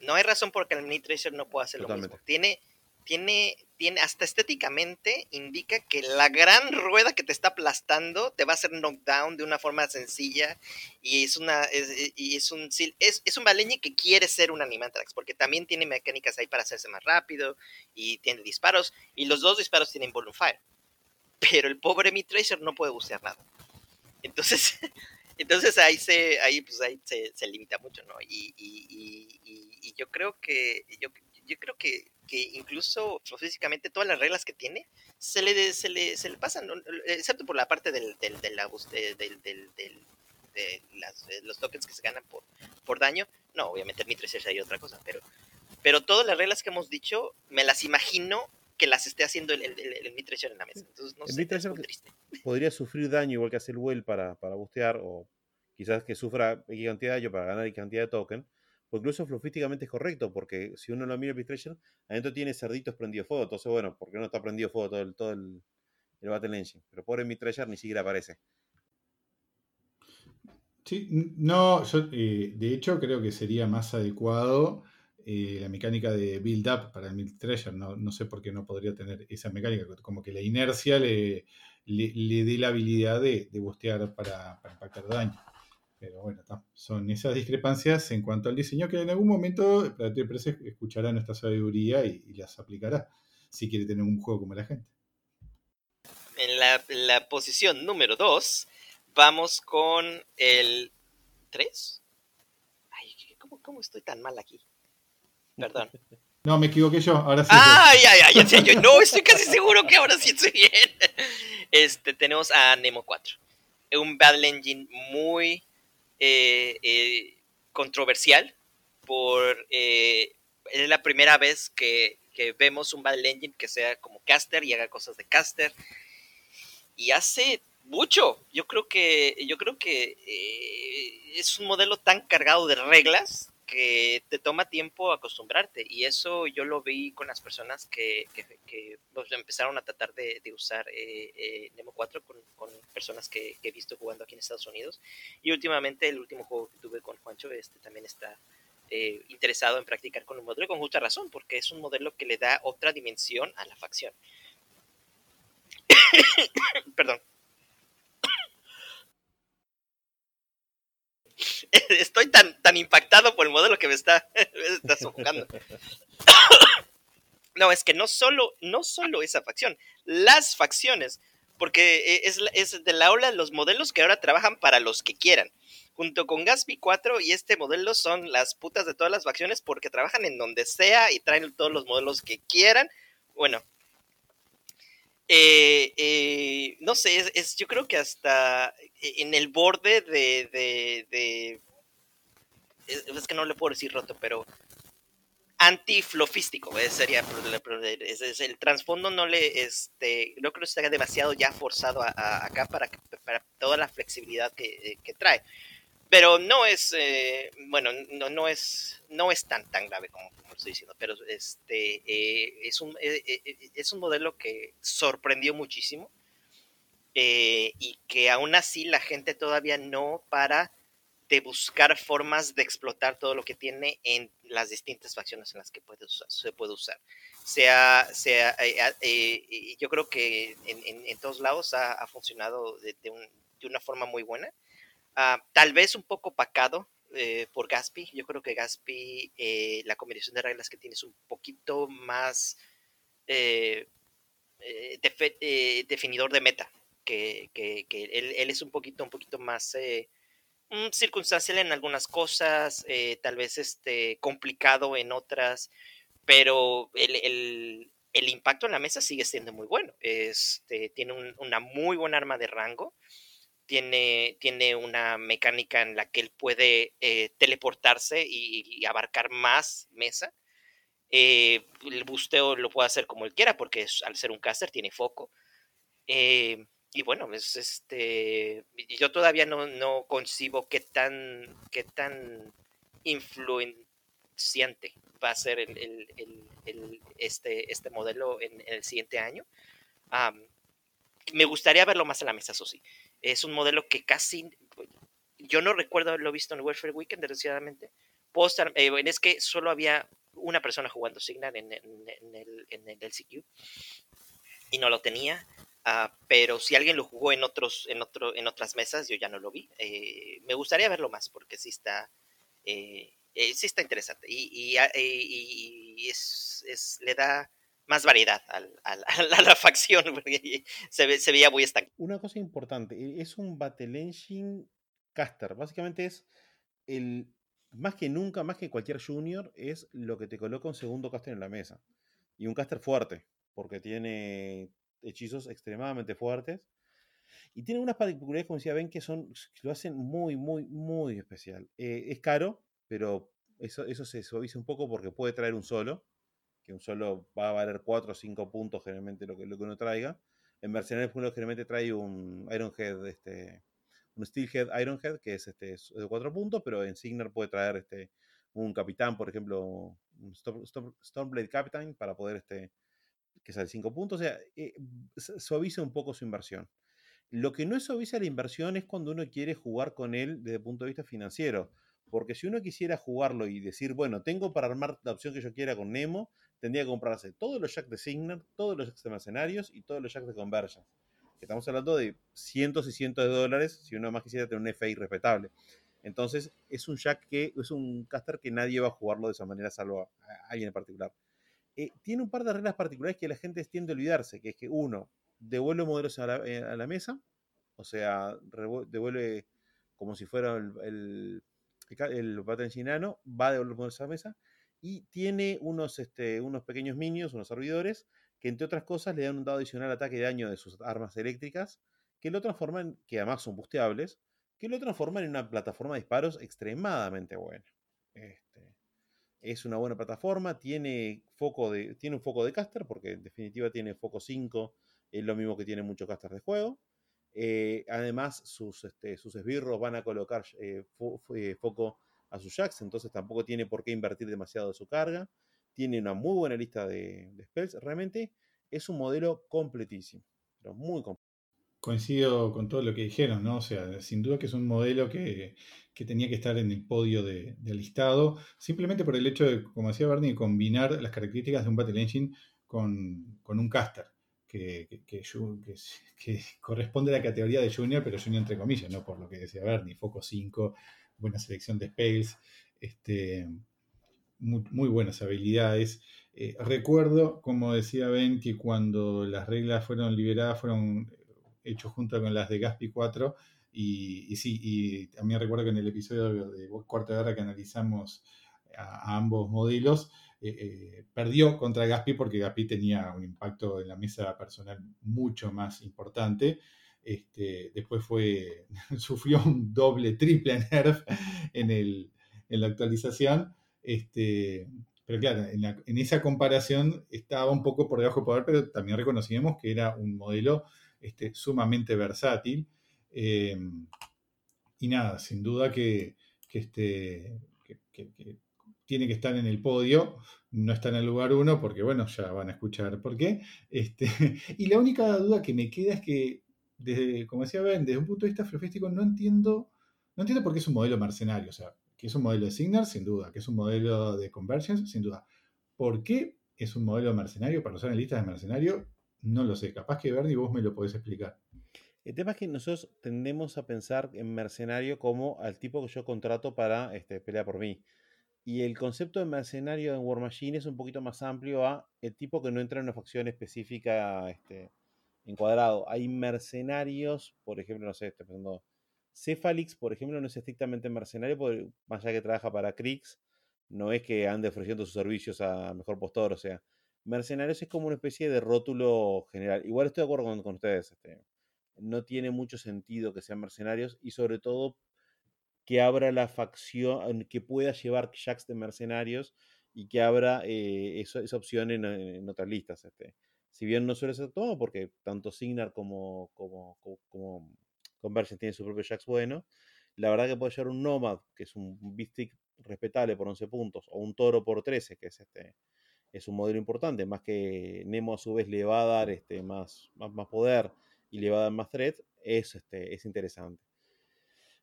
No hay razón por que el Mid Treasure no pueda hacer lo mismo. Tiene tiene, tiene, hasta estéticamente indica que la gran rueda que te está aplastando te va a hacer knockdown de una forma sencilla y es una es, y es un es, es un Baleñi que quiere ser un Animatrax porque también tiene mecánicas ahí para hacerse más rápido y tiene disparos y los dos disparos tienen volume fire pero el pobre Mi Tracer no puede bucear nada. Entonces entonces ahí se ahí pues ahí se, se limita mucho no y, y, y, y yo creo que yo, yo creo que que incluso físicamente todas las reglas que tiene se le, se le, se le pasan, excepto por la parte del, del, del, del, del de las, los tokens que se ganan por, por daño. No, obviamente el Mitres hay otra cosa, pero, pero todas las reglas que hemos dicho, me las imagino que las esté haciendo el, el, el, en la mesa. Entonces, no sé, es muy triste. Podría sufrir daño igual que hace el Well para, para bustear, o quizás que sufra X cantidad de daño para ganar X cantidad de token, o incluso flufísticamente es correcto, porque si uno lo mira el Treasure, adentro tiene cerditos prendido fuego. Entonces, bueno, ¿por qué no está prendido fuego todo el, todo el, Battle Engine? Pero pobre mi Treasure ni siquiera aparece. Sí, no, yo eh, de hecho creo que sería más adecuado eh, la mecánica de build up para el Mid Treasure. No, no, sé por qué no podría tener esa mecánica, como que la inercia le, le, dé la habilidad de, de bustear para, para impactar daño. Pero bueno, son esas discrepancias en cuanto al diseño que en algún momento la empresa escuchará nuestra sabiduría y, las aplicará si quiere tener un juego como la gente. En la, posición número 2 vamos con el 3. Ay, ¿cómo, ¿cómo, estoy tan mal aquí? Perdón. No, me equivoqué yo, ahora sí. Ay, ay, ay, ya yo no, estoy casi seguro que ahora sí estoy bien. Este, tenemos a Nemo 4. Un Battle Engine muy eh, eh, controversial por eh, es la primera vez que, vemos un Battle Engine que sea como caster y haga cosas de caster. Y hace mucho yo creo que yo creo que es un modelo tan cargado de reglas que te toma tiempo acostumbrarte y eso yo lo vi con las personas que, pues, empezaron a tratar de, usar eh, eh, Nemo 4 con, personas que, he visto jugando aquí en Estados Unidos. Y últimamente el último juego que tuve con Juancho este también está eh, interesado en practicar con un modelo con justa razón porque es un modelo que le da otra dimensión a la facción. Perdón estoy tan, tan impactado por el modelo que me está, sofocando. no, es que no solo, no solo esa facción, las facciones, porque e, es, es de la ola los modelos que ahora trabajan para los que quieran. Junto con Gatsby 4 y este modelo son las putas de todas las facciones porque trabajan en donde sea y traen todos los modelos que quieran. Bueno, eh, eh, no sé, es, yo creo que hasta en el borde de, de, es, que no le puedo decir roto, pero antiflofístico, sería es, el trasfondo no le este no creo que esté demasiado ya forzado acá para, para toda la flexibilidad que, que trae. Pero no es eh, bueno no, no es no es tan tan grave como, estoy diciendo pero este eh, es un eh, es un modelo que sorprendió muchísimo y que aún así la gente todavía no para de buscar formas de explotar todo lo que tiene en las distintas facciones en las que se puede usar sea, sea eh, yo creo que en, todos lados ha, funcionado de, una forma muy buena. Ah, tal vez un poco pacado por Gaspi. Yo creo que Gaspi, la combinación de reglas que tiene es un poquito más definidor de meta. Que, él, él, es un poquito, un poquito más Mm, circunstancial en algunas cosas, eh, tal vez este, complicado en otras, pero el, impacto en la mesa sigue siendo muy bueno. Este, tiene una muy buena arma de rango, tiene, tiene una mecánica en la que él puede eh, teleportarse y, abarcar más mesa. Eh, el busteo lo puede hacer como él quiera, porque al ser un caster tiene foco y bueno, es este. Yo todavía no, no concibo qué tan, qué tan influenciante va a ser el, el, el, este, este modelo en, el siguiente año. me gustaría verlo más en la mesa, eso sí. Es un modelo que casi. Yo no recuerdo haberlo visto en Welfare Weekend, desgraciadamente. Eh, es que solo había una persona jugando Signal en, en, el, en el LCQ y no lo tenía. Ah, pero si alguien lo jugó en otros, en otro, en otras mesas, yo ya no lo vi. Eh, me gustaría verlo más porque sí está, eh, eh, sí está interesante y, y, es, es, le da más variedad al, al, a la facción porque se, se veía muy estancado. Una cosa importante, e, es un Battle Engine caster. Básicamente es el más que nunca, más que cualquier junior, es lo que te coloca un segundo caster en la mesa. Y un caster fuerte, porque tiene hechizos extremadamente fuertes. Y tiene unas particularidades, como decía Ben, que son, lo hacen muy, muy, muy especial. Eh, es caro, pero eso, eso se suaviza un poco porque puede traer un solo, que un solo va a valer 4 o 5 puntos generalmente lo que, lo que uno traiga. En Mercenarios generalmente trae un Ironhead, este, un Steelhead Ironhead, que es este, de 4 puntos, pero en Signar puede traer este, un capitán, por ejemplo, un Stormblade Captain, para poder este, que sale 5 puntos, o sea, eh, suaviza un poco su inversión. Lo que no es suaviza la inversión es cuando uno quiere jugar con él desde el punto de vista financiero. Porque si uno quisiera jugarlo y decir, bueno, tengo para armar la opción que yo quiera con Nemo, tendría que comprarse todos los jacks de Signer, todos los jacks y todos los jacks de Convergence. Estamos hablando de cientos y cientos de dólares si uno más quisiera tener un FI respetable. Entonces, es un jack que es un caster que nadie va a jugarlo de esa manera, salvo a alguien en particular. Eh, tiene un par de reglas particulares que la gente tiende a olvidarse, que es que uno, devuelve modelos a la, eh, mesa, o sea, devuelve como si fuera el, el, el, va a devolver modelos a la mesa, y tiene unos, este, unos pequeños minions, unos servidores, que entre otras cosas le dan un dado adicional ataque de daño de sus armas eléctricas, que lo transforman, que además son busteables, que lo transforman en una plataforma de disparos extremadamente buena. Este, es una buena plataforma, tiene, foco de, tiene un foco de caster, porque en definitiva tiene foco 5, es lo mismo que tiene muchos casters de juego. Eh, además, sus, este, sus esbirros van a colocar eh, eh, foco a sus jacks, entonces tampoco tiene por qué invertir demasiado de su carga. Tiene una muy buena lista de, de spells. Realmente es un modelo completísimo, pero muy completo coincido con todo lo que dijeron, ¿no? O sea, sin duda que es un modelo que, tenía que estar en el podio de, listado, simplemente por el hecho de, como decía Bernie, combinar las características de un Battle Engine con, un caster, que, que, corresponde a la categoría de Junior, pero Junior entre comillas, ¿no? Por lo que decía Bernie, Foco 5, buena selección de spells, este, muy, buenas habilidades. Eh, recuerdo, como decía Ben, que cuando las reglas fueron liberadas, fueron hecho junto con las de Gaspi 4. Y, sí, y también recuerdo que en el episodio de Cuarta Guerra que analizamos a, ambos modelos, eh, eh, perdió contra Gaspi porque Gaspi tenía un impacto en la mesa personal mucho más importante. Este, después fue, sufrió un doble, triple nerf en, el, en la actualización. Este, pero claro, en, en, esa comparación estaba un poco por debajo de poder, pero también reconocíamos que era un modelo este, sumamente versátil. Eh, y nada, sin duda que, este, tiene que estar en el podio, no está en el lugar uno, porque bueno, ya van a escuchar por qué. Este, y la única duda que me queda es que, desde, como decía Ben, desde un punto de vista filofístico, no entiendo, no entiendo por qué es un modelo mercenario, o sea, que es un modelo de Signar, sin duda, que es un modelo de Convergence, sin duda. ¿Por qué es un modelo mercenario para usar en listas de mercenario, no lo sé. Capaz que Bernie vos me lo podés explicar. El tema es que nosotros tendemos a pensar en mercenario como al tipo que yo contrato para este, pelear por mí. Y el concepto de mercenario en War Machine es un poquito más amplio a el tipo que no entra en una facción específica este, encuadrado. Hay mercenarios, por ejemplo, no sé, estoy pensando. Cephalix, por ejemplo, no es estrictamente mercenario, más allá que trabaja para Kriegs, no es que ande ofreciendo sus servicios a mejor postor, o sea, mercenarios es como una especie de rótulo general. Igual estoy de acuerdo con, ustedes, este, no tiene mucho sentido que sean mercenarios y sobre todo que abra la facción, que pueda llevar jacks de mercenarios y que abra eh, esa opción en, otras listas. Este. Si bien no suele ser todo, porque tanto Signar como, como, como, Convergence tienen su propio jacks bueno, la verdad que puede llevar un Nomad, que es un Beastic respetable por 11 puntos, o un Toro por 13, que es este es un modelo importante, más que Nemo a su vez le va a dar este, más, más, más poder y le va a dar más thread, es, este, es interesante.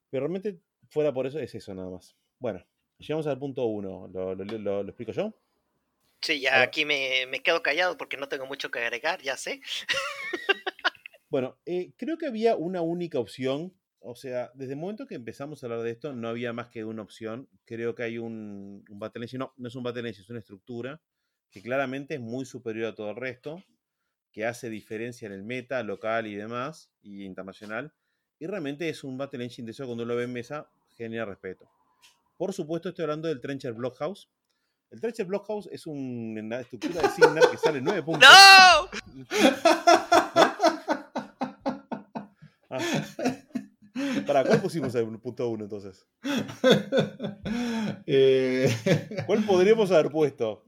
Pero realmente, fuera por eso, es eso nada más. Bueno, llegamos al punto 1. ¿Lo, explico yo? Sí, ya aquí me, quedo callado porque no tengo mucho que agregar, ya sé. bueno, eh, creo que había una única opción. O sea, desde el momento que empezamos a hablar de esto, no había más que una opción. Creo que hay un, un Battle No, no es un Battle es una estructura que claramente es muy superior a todo el resto que hace diferencia en el meta local y demás, y internacional. Y realmente es un Battle Engine de eso cuando lo ve en mesa, genera respeto. Por supuesto, estoy hablando del Trencher Blockhouse. El Trencher Blockhouse es una estructura de Signar que sale 9 puntos. ¡No! Ah. ¿Para cuál pusimos el punto 1 entonces? Eh. ¿Cuál podríamos haber puesto?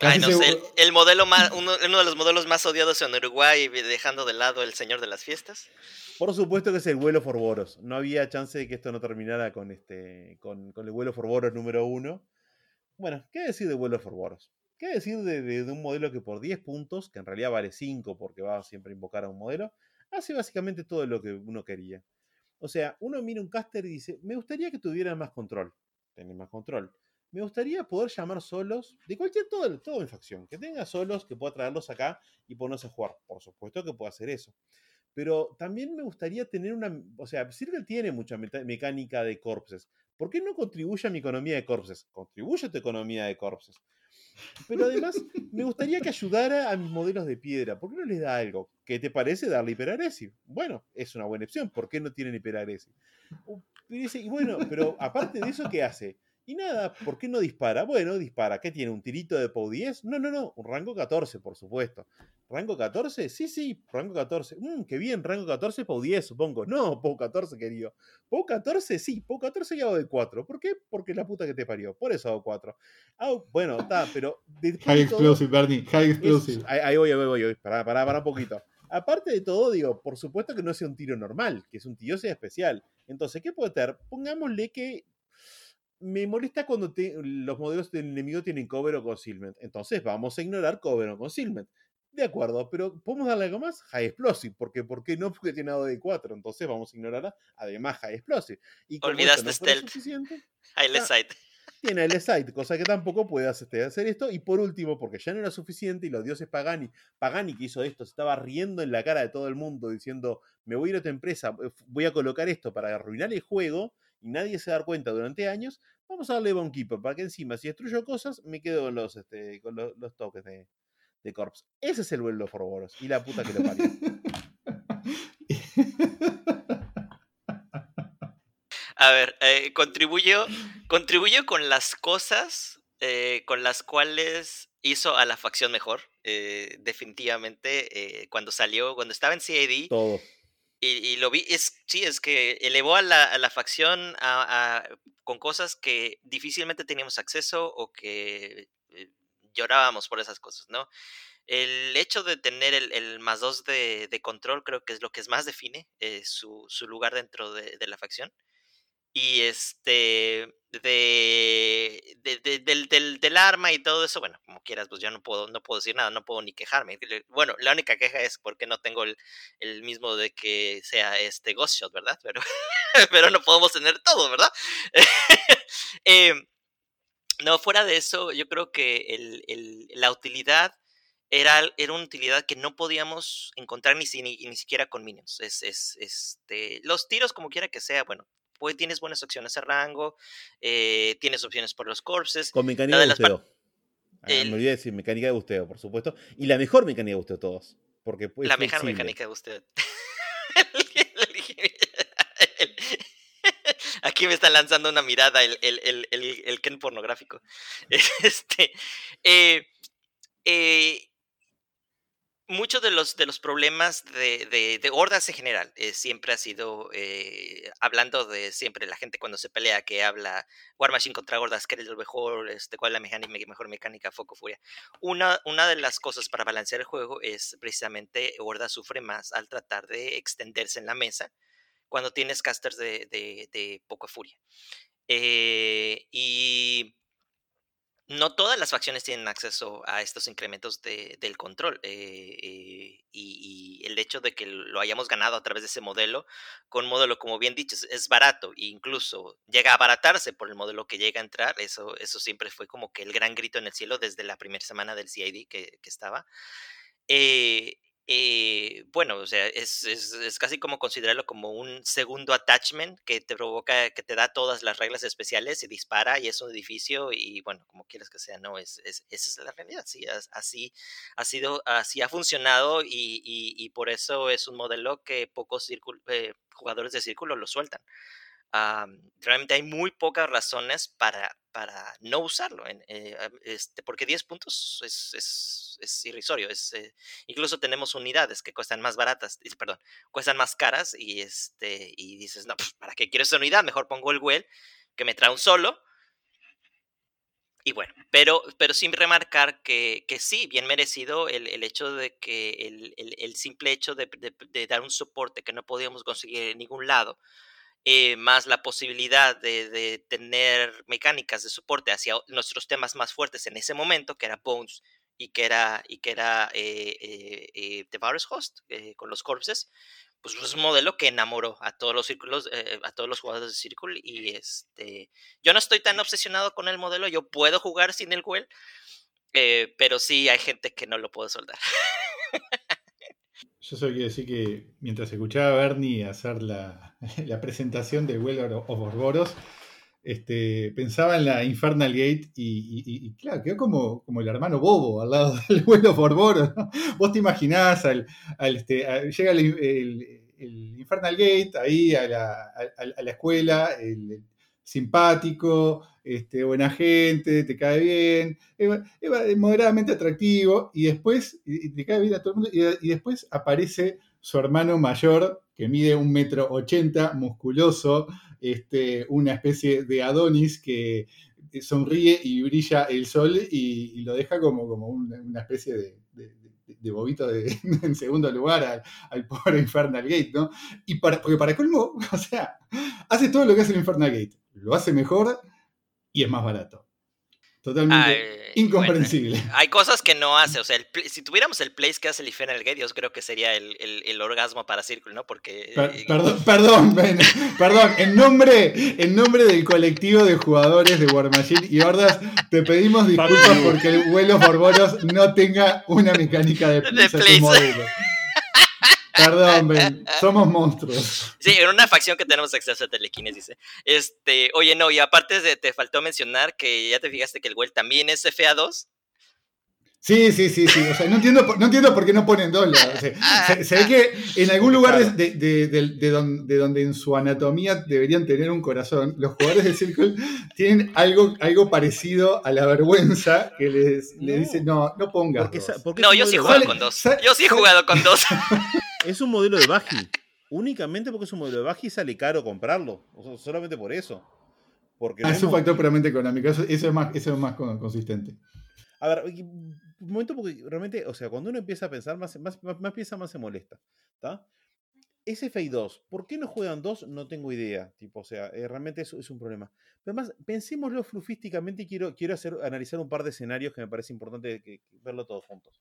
Ay, no sé, el, modelo más, uno, de los modelos más odiados en Uruguay, dejando de lado el señor de las fiestas. Por supuesto que es el vuelo Forboros. No había chance de que esto no terminara con este, con, el vuelo Forboros número uno. Bueno, ¿qué decir de vuelo Forboros? ¿Qué decir de, un modelo que por 10 puntos, que en realidad vale 5 porque va a siempre a invocar a un modelo, hace básicamente todo lo que uno quería? O sea, uno mira un caster y dice, me gustaría que tuviera más control. Tener más control me gustaría poder llamar solos de cualquier, todo, todo mi facción, que tenga solos, que pueda traerlos acá y ponerse a jugar. Por supuesto que puedo hacer eso. Pero también me gustaría tener una, o sea, Circle tiene mucha mecánica de corpses. ¿Por qué no contribuye a mi economía de corpses? Contribuye a tu economía de corpses. Pero además, me gustaría que ayudara a mis modelos de piedra. ¿Por qué no les da algo? ¿Qué te parece darle hiperagresivo? Bueno, es una buena opción. ¿Por qué no tienen hiperagresivo? Y bueno, pero aparte de eso, ¿qué hace? Y nada, ¿por qué no dispara? Bueno, dispara. ¿Qué tiene? ¿Un tirito de POW 10? No, no, no. Un rango 14, por supuesto. ¿Rango 14? Sí, sí, rango 14. Mmm, qué bien, rango 14, POW 10, supongo. No, POW 14, querido. POW 14, sí, POW 14 y hago de 4. ¿Por qué? Porque la puta que te parió. Por eso hago 4. Ah, bueno, está, pero. High explosive, Bernie. High explosive. ahí, voy, ahí voy, voy. Pará, pará, pará un poquito. Aparte de todo, digo, por supuesto que no sea un tiro normal, que es un tiro sea especial. Entonces, ¿qué puede tener? Pongámosle que me molesta cuando los modelos del enemigo tienen cover o concealment. Entonces vamos a ignorar cover o concealment. De acuerdo, pero ¿podemos darle algo más? High Explosive. Porque, ¿Por qué no? Porque tiene dado de 4. Entonces vamos a ignorar además High Explosive. Y Olvidaste no Stealth. High Sight. Tiene el Sight, cosa que tampoco puede hacer esto. Y por último, porque ya no era suficiente y los dioses Pagani, Pagani que hizo esto, se estaba riendo en la cara de todo el mundo diciendo, me voy a ir a tu empresa, voy a colocar esto para arruinar el juego y nadie se da cuenta durante años, vamos a darle Keeper para que encima, si destruyo cosas, me quedo con los, este, con los, toques de, de Corps. Ese es el vuelo Forboros y la puta que lo parió. A ver, eh, contribuyó, con las cosas eh, con las cuales hizo a la facción mejor. Eh, definitivamente, cuando salió, cuando estaba en CAD. Todo y, lo vi, es, sí, es que elevó a la, a la facción con cosas que difícilmente teníamos acceso o que eh, llorábamos por esas cosas, ¿no? El hecho de tener el, el más dos de, de, control creo que es lo que más define eh, su, su, lugar dentro de, de la facción y este de, del, del, del, arma y todo eso, bueno, como quieras, pues yo no puedo, no puedo decir nada, no puedo ni quejarme. Bueno, la única queja es porque no tengo el, el mismo de que sea este Ghost Shot, ¿verdad? Pero, pero no podemos tener todo, ¿verdad? Em, No, fuera de eso, yo creo que el, el, la utilidad era, era una utilidad que no podíamos encontrar ni, ni, ni siquiera con minions. Es, es, este, los tiros, como quiera que sea, bueno, pues tienes buenas opciones de rango, eh, tienes opciones por los corpses. Con mecánica de busteo. Ah, me olvidé de decir mecánica de busteo, por supuesto. Y la mejor mecánica de busteo de todos. Porque la mejor mecánica de busteo. Aquí me está lanzando una mirada el, el, el, el Ken pornográfico. Este, eh, eh, muchos de los, de los problemas de, de, hordas en general eh, siempre ha sido, eh, hablando de siempre la gente cuando se pelea, que habla War Machine contra hordas, que es lo mejor, este, cuál es la mejor mecánica, foco, furia. Una, una de las cosas para balancear el juego es precisamente horda sufre más al tratar de extenderse en la mesa cuando tienes casters de, de, de poca furia. Eh, y no todas las facciones tienen acceso a estos incrementos del control eh, eh, y, el hecho de que lo hayamos ganado a través de ese modelo, con modelo, como bien dicho, es, barato e incluso llega a abaratarse por el modelo que llega a entrar, eso, eso siempre fue como que el gran grito en el cielo desde la primera semana del CID que, que estaba. Eh, eh, bueno, o sea, es, es, es, casi como considerarlo como un segundo attachment que te provoca, que te da todas las reglas especiales y dispara y es un edificio y bueno, como quieras que sea, no, es, es esa es la realidad, sí, así ha sido, así ha funcionado y, y, por eso es un modelo que pocos eh, jugadores de círculo lo sueltan realmente hay muy pocas razones para, para no usarlo, eh, este, porque 10 puntos es, es, es irrisorio. Es, eh, incluso tenemos unidades que cuestan más baratas, perdón, cuestan más caras y, este, y dices, no, pues, ¿para qué quiero esa unidad? Mejor pongo el Well que me trae un solo. Y bueno, pero, pero sin remarcar que, que sí, bien merecido el, el hecho de que el, el, el simple hecho de, de, de, dar un soporte que no podíamos conseguir en ningún lado, eh, más la posibilidad de, tener mecánicas de soporte hacia nuestros temas más fuertes en ese momento, que era Bones y que era, y que era eh, eh, The Virus Host con los corpses, pues es un modelo que enamoró a todos los círculos, a todos los jugadores de Círculo y este, yo no estoy tan obsesionado con el modelo, yo puedo jugar sin el Well, pero sí hay gente que no lo puede soldar. Yo solo quiero decir que mientras escuchaba a Bernie hacer la, presentación de Well of Orboros, este, pensaba en la Infernal Gate y, claro, quedó como, como el hermano bobo al lado del Well of Orboros. Vos te imaginás, al, este, llega el, Infernal Gate ahí a la, a la escuela, el, simpático, este, buena gente, te cae bien, es, moderadamente atractivo y después, te cae bien a todo el mundo, y, después aparece su hermano mayor, que mide un metro ochenta, musculoso, este, una especie de Adonis que sonríe y brilla el sol y, lo deja como, como una, especie de, de, bobito en segundo lugar al, pobre Infernal Gate, ¿no? Y para, porque para colmo, o sea, hace todo lo que hace el Infernal Gate lo hace mejor y es más barato. Totalmente incomprensible. hay cosas que no hace. O sea, si tuviéramos el place que hace el Infernal Gate, yo creo que sería el, el, orgasmo para Círculo, ¿no? Porque. Eh, perdón, perdón, perdón. En nombre, en nombre del colectivo de jugadores de War Machine y Hordas, te pedimos disculpas porque el vuelo por no tenga una mecánica de, de modelo. Perdón, Ben, somos monstruos. Sí, en una facción que tenemos acceso a telequines, dice. Este, oye, no, y aparte de, te faltó mencionar que ya te fijaste que el Well también es FA2. Sí, sí, sí, sí. O sea, no entiendo, no entiendo por qué no ponen dos se, ve que en algún lugar de, de, de, donde, donde, en su anatomía deberían tener un corazón, los jugadores de Circle tienen algo, algo parecido a la vergüenza que les, no. dicen, no, no pongas. no, yo sí he jugado con dos. Yo sí he jugado con dos. Es un modelo de Baji. Únicamente porque es un modelo de Baji sale caro comprarlo. O solamente por eso. Porque ah, es un factor puramente económico. Eso, es más, eso es más consistente. A ver, momento porque realmente, o sea, cuando uno empieza a pensar, más, más, más, piensa, más se molesta. ¿Está? SFI 2, ¿por qué no juegan dos? No tengo idea. Tipo, o sea, eh, realmente eso es un problema. Pero además, pensémoslo flufísticamente y quiero, quiero hacer, analizar un par de escenarios que me parece importante que, verlo todos juntos.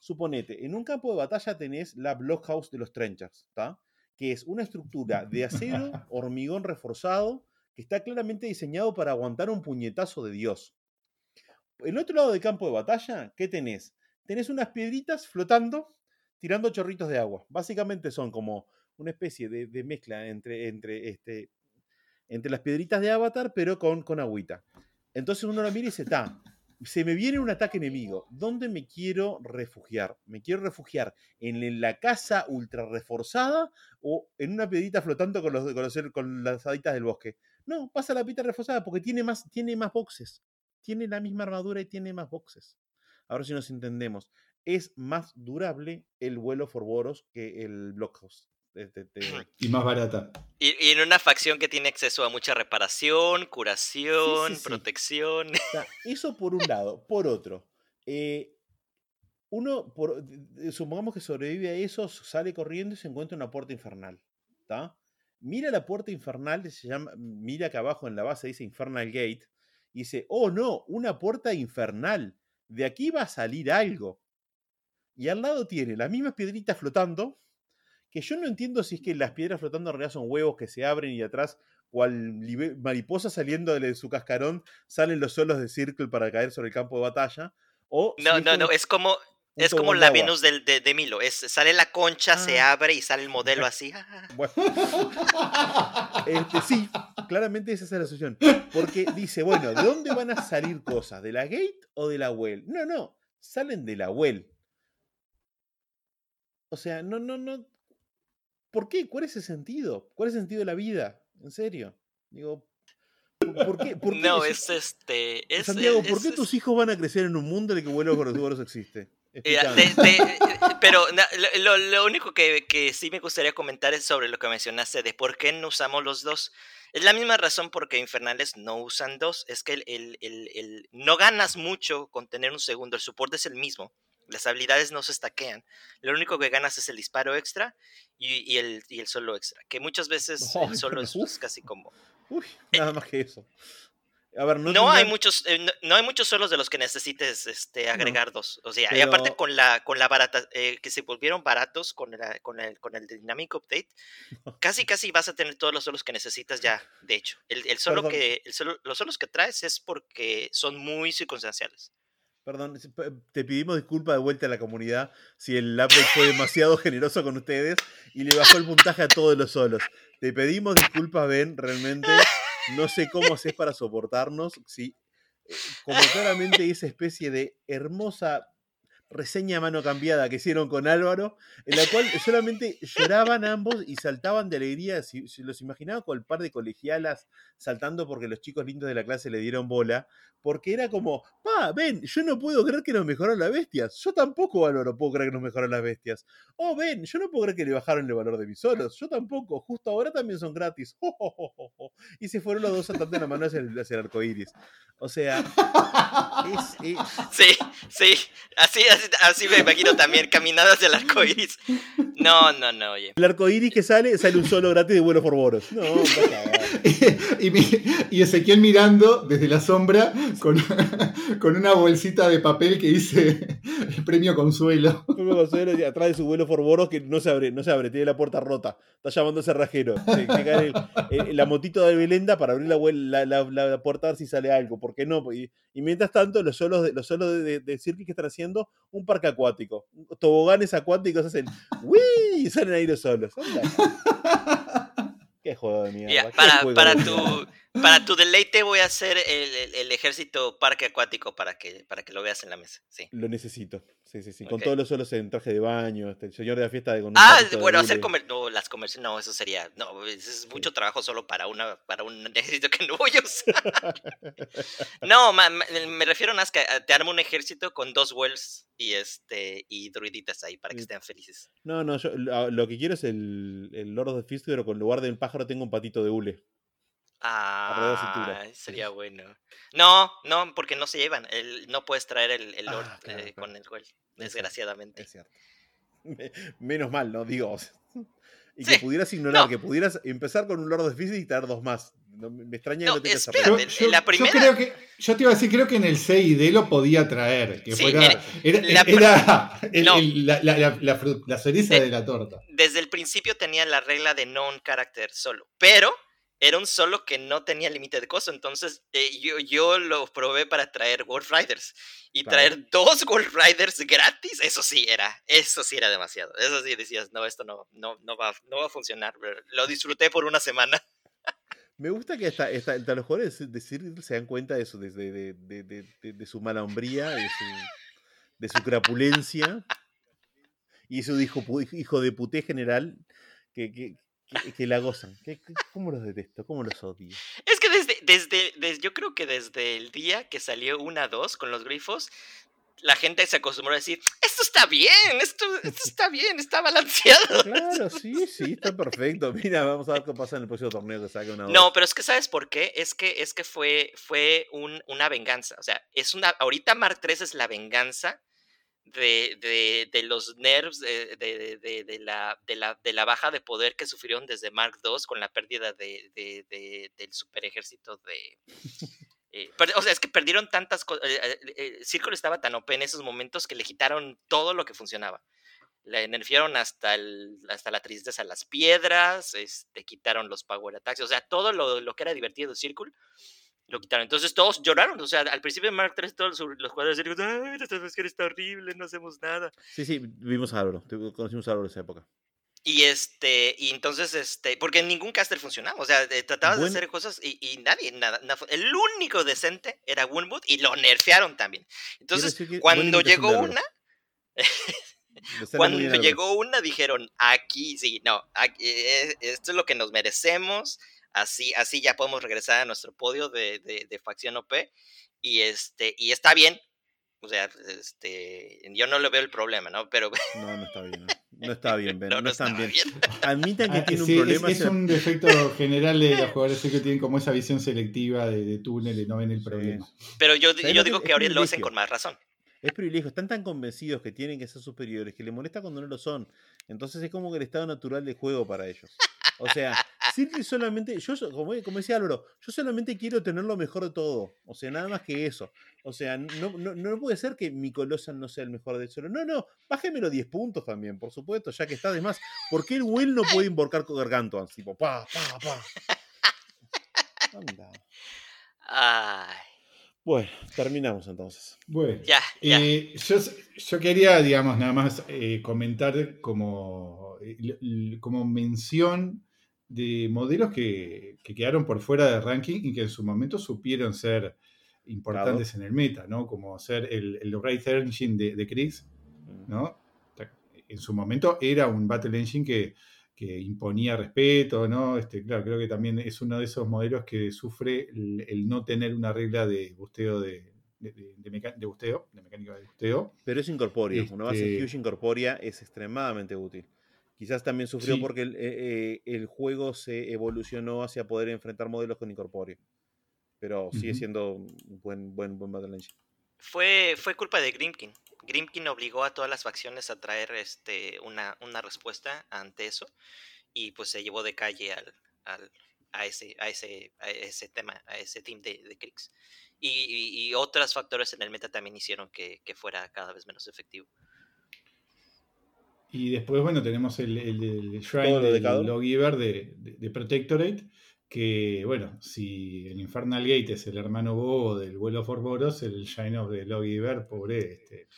Suponete, en un campo de batalla tenés la Blockhouse de los Trenchers, ¿está? Que es una estructura de acero, hormigón reforzado, que está claramente diseñado para aguantar un puñetazo de Dios, En otro lado del campo de batalla, ¿qué tenés? Tenés unas piedritas flotando, tirando chorritos de agua. Básicamente son como una especie de, mezcla entre, entre, este, entre las piedritas de Avatar, pero con, con agüita. Entonces uno lo mira y dice, está, se me viene un ataque enemigo. ¿Dónde me quiero refugiar? ¿Me quiero refugiar en la casa ultra reforzada o en una piedrita flotando con, los, con, con las haditas del bosque? No, pasa la piedrita reforzada porque tiene más, tiene más boxes. Tiene la misma armadura y tiene más boxes. Ahora si nos entendemos, es más durable el vuelo Forboros que el Blockhouse. de- de- de- Y más barata. Y, y en una facción que tiene acceso a mucha reparación, curación, sí. protección. Eso por un lado. Por otro, eh, uno, por- supongamos que sobrevive a eso, sale corriendo y se encuentra una puerta infernal. ¿tá? Mira la puerta infernal, se llama, mira que abajo en la base dice Infernal Gate, y dice, oh no, una puerta infernal. De aquí va a salir algo. Y al lado tiene las mismas piedritas flotando, que yo no entiendo si es que las piedras flotando en realidad son huevos que se abren y atrás, cual mariposa saliendo de su cascarón, salen los solos de Circle para caer sobre el campo de batalla. O No, no, como no, es como, es como la. Venus del, de, de Milo. Es, sale la concha, se Ah. abre y sale el modelo así. Bueno, este, sí, claramente esa es la solución. Porque dice, bueno, ¿de dónde van a salir cosas? ¿De la gate o de la well? No, no, salen de la well. O sea, no, no, no. ¿Por qué? ¿Cuál es el sentido? ¿Cuál es el sentido de la vida? En serio. Digo, ¿por, qué? ¿Por qué No, es- es este. Es, Santiago, es- ¿por qué tus hijos van a crecer en un mundo en el que vuelos gordos existe? Eh, Explícame. de- de- eh, pero na- lo, lo- único que, que sí me gustaría comentar es sobre lo que mencionaste de por qué no usamos los dos. Es la misma razón por qué Infernales no usan dos. Es que el, el- el- el- no ganas mucho con tener un segundo. El soporte es el mismo. Las habilidades no se estaquean. Lo único que ganas es el disparo extra y, y el, y el solo extra. Que muchas veces el solo es, es casi como. Uy, nada más que eso. A ver, no, No, hay muchos, eh, no, no hay muchos solos de los que necesites este, agregar dos. O sea, y Pero- aparte con la, con la barata, eh, que se volvieron baratos con, la- con, el, con el Dynamic Update, casi casi vas a tener todos los solos que necesitas ya, de hecho. El, el solo Perdón. que, el solo- los solos que traes es porque son muy circunstanciales. Perdón, te pedimos disculpas de vuelta a la comunidad si el update fue demasiado generoso con ustedes y le bajó el puntaje a todos los solos. Te pedimos disculpas, Ben, realmente no sé cómo haces para soportarnos. Si, eh, como claramente esa especie de hermosa reseña mano cambiada que hicieron con Álvaro, en la cual solamente lloraban ambos y saltaban de alegría. Si, si los imaginaba con el par de colegialas saltando porque los chicos lindos de la clase le dieron bola, porque era como, pa, ven, yo no puedo creer que nos mejoraron las bestias. Yo tampoco, Álvaro, puedo creer que nos mejoraron las bestias. Oh, ven, yo no puedo creer que le bajaron el valor de mis solos. Yo tampoco, justo ahora también son gratis. Y se fueron los dos saltando la mano hacia el, arco iris. O sea, es, es- Sí, sí, así, así, así me imagino también, caminadas del arco iris. No, no, no, oye. el arco iris que sale, sale un solo gratis de vuelo por boros. No, anda y, Ezequiel mirando desde la sombra con, con una bolsita de papel que dice el premio consuelo. Tuve Consuelo y atrás de su vuelo Forboros que no se abre, no se abre, tiene la puerta rota. Está llamando a cerrajero. Se- cae el- el- la motito de Belenda para abrir la, vuel- la, la- la- la puerta a ver si sale algo. ¿Por qué no? Y, y mientras tanto, los solos de, los solos de, de, de Cirque que están haciendo un parque acuático. Toboganes acuáticos hacen ¡Wii! y salen ahí los solos. Anda. Qué juego de mierda. Para, para, de tu, mierda. para tu deleite voy a hacer el, el- el ejército parque acuático para que, para que lo veas en la mesa. Sí. Lo necesito. Sí, sí, sí. Con todos los solos en traje de baño. Este, el señor de la fiesta de con Ah, de bueno, hacer comer no, las comerciales, no, eso sería, no, es mucho trabajo solo para una, para un ejército que no voy a usar. no, ma- ma- me refiero más que a- te armo un ejército con dos wells y este y druiditas ahí para que Mm. estén felices. No, no, yo lo, que quiero es el, el Lord of Fist, pero con lugar de un pájaro tengo un patito de hule. De. Ah, sería bueno. No, no, porque no se llevan. El, no puedes traer el, el Lord Ah, claro, eh, claro. con el well, cierto, desgraciadamente. Es cierto. Me- Menos mal, ¿no? Digo. Y Sí, que pudieras ignorar, no. que pudieras empezar con un Lord of y traer dos más. No, me extraña No, que no tengas esa espérate. Yo, la yo primera- creo que, yo te iba a decir, creo que en el C y D lo podía traer. Que Sí, fuera, era- era, la era el- No. el- la, la- la- la fru- la cereza Eh, de la torta. Desde el principio tenía la regla de non character solo, pero era un solo que no tenía límite de costo. Entonces eh, yo, yo lo probé para traer Wolf Riders. Y traer dos Wolf Riders gratis, eso sí era, eso sí era demasiado. Eso sí decías, no, esto no, no, no, va, no va a funcionar. Lo disfruté por una semana. Me gusta que hasta, los jugadores de se dan cuenta de su, de, de, de, de su mala hombría, de su, de su crapulencia y su hijo, hijo de puté general que, que, que, la gozan. ¿Cómo los detesto? ¿Cómo los odio? Es que desde, desde, desde, yo creo que desde el día que salió una 2 con los grifos, la gente se acostumbró a decir, esto está bien, esto, está bien, está balanceado. Claro, sí, sí, está perfecto. Mira, vamos a ver qué pasa en el próximo torneo que saque una No, pero es que ¿sabes por qué? Es que, es que fue, fue un, una venganza. O sea, es una, ahorita Mark 3 es la venganza de, de, de los nerfs de, la, la, de la baja de poder que sufrieron desde Mark II con la pérdida de, del super ejército de... Eh, o sea, es que perdieron tantas cosas. Eh, eh, el Círculo estaba tan OP en esos momentos que le quitaron todo lo que funcionaba. Le nerfearon hasta, el, hasta la tristeza las piedras, este, quitaron los power attacks, o sea, todo lo, lo que era divertido de Círculo lo quitaron. Entonces todos lloraron. O sea, al principio de Mark 3, todos los jugadores dijeron, ay, esta está horrible, no hacemos nada. Sí, sí, vimos a Álvaro, conocimos a Álvaro en esa época. Y este, y entonces, este, porque ningún caster funcionaba, o sea, tratabas de hacer cosas y, nadie, nada, el único decente era Woodwood y lo nerfearon también. Entonces, cuando llegó una, cuando llegó una dijeron, aquí, sí, no, eh, esto es lo que nos merecemos, Así, así ya podemos regresar a nuestro podio de, de, facción OP. Y este, y está bien. O sea, este, yo no le veo el problema, ¿no? Pero. No, no está bien. No, está bien, no, no, están bien. Admitan que ah, tiene un problema. Es, un defecto general de los jugadores que tienen como esa visión selectiva de, de túnel y no ven el problema. Pero yo, yo digo que ahora lo hacen con más razón. Es privilegio, están tan convencidos que tienen que ser superiores que les molesta cuando no lo son. Entonces es como que el estado natural de juego para ellos. O sea, Silky solamente, yo como, como decía Álvaro, yo solamente quiero tener lo mejor de todo. O sea, nada más que eso. O sea, no, no, no puede ser que mi Colosan no sea el mejor de solo. No, no, bájemelo 10 puntos también, por supuesto, ya que está además. ¿Por qué el Will no puede invocar con Gargantuan? Tipo, pa, pa, pa. Anda. Ay. Bueno, terminamos entonces. Bueno, ya, eh, yo, yo, quería, digamos, nada más eh, comentar como, eh, como mención de modelos que, quedaron por fuera de ranking y que en su momento supieron ser importantes en el meta, ¿no? Como ser el, el Wraith Engine de, de Kriegs, ¿no? En su momento era un Battle Engine que, imponía respeto, ¿no? Este, claro, creo que también es uno de esos modelos que sufre el, no tener una regla de busteo de, de, de, busteo, de mecánica de busteo. Pero es incorpóreo, una base este huge incorpórea es extremadamente útil. Quizás también sufrió porque el, eh, eh, el, juego se evolucionó hacia poder enfrentar modelos con incorpóreo. Pero sigue siendo un buen, buen, buen Battle Engine. Fue, fue culpa de Grimkin. Grimkin obligó a todas las facciones a traer este, una, una respuesta ante eso. Y pues se llevó de calle al, al, a, ese, a, ese, a ese tema, a ese team de, de Kriegs. Y, y, otros factores en el meta también hicieron que, que fuera cada vez menos efectivo. Y después, bueno, tenemos el, el, Shrine de Lawgiver de, de, Protectorate, que, bueno, si el Infernal Gate es el hermano bobo del vuelo for Boros, el Shrine of the Lawgiver, pobre, este,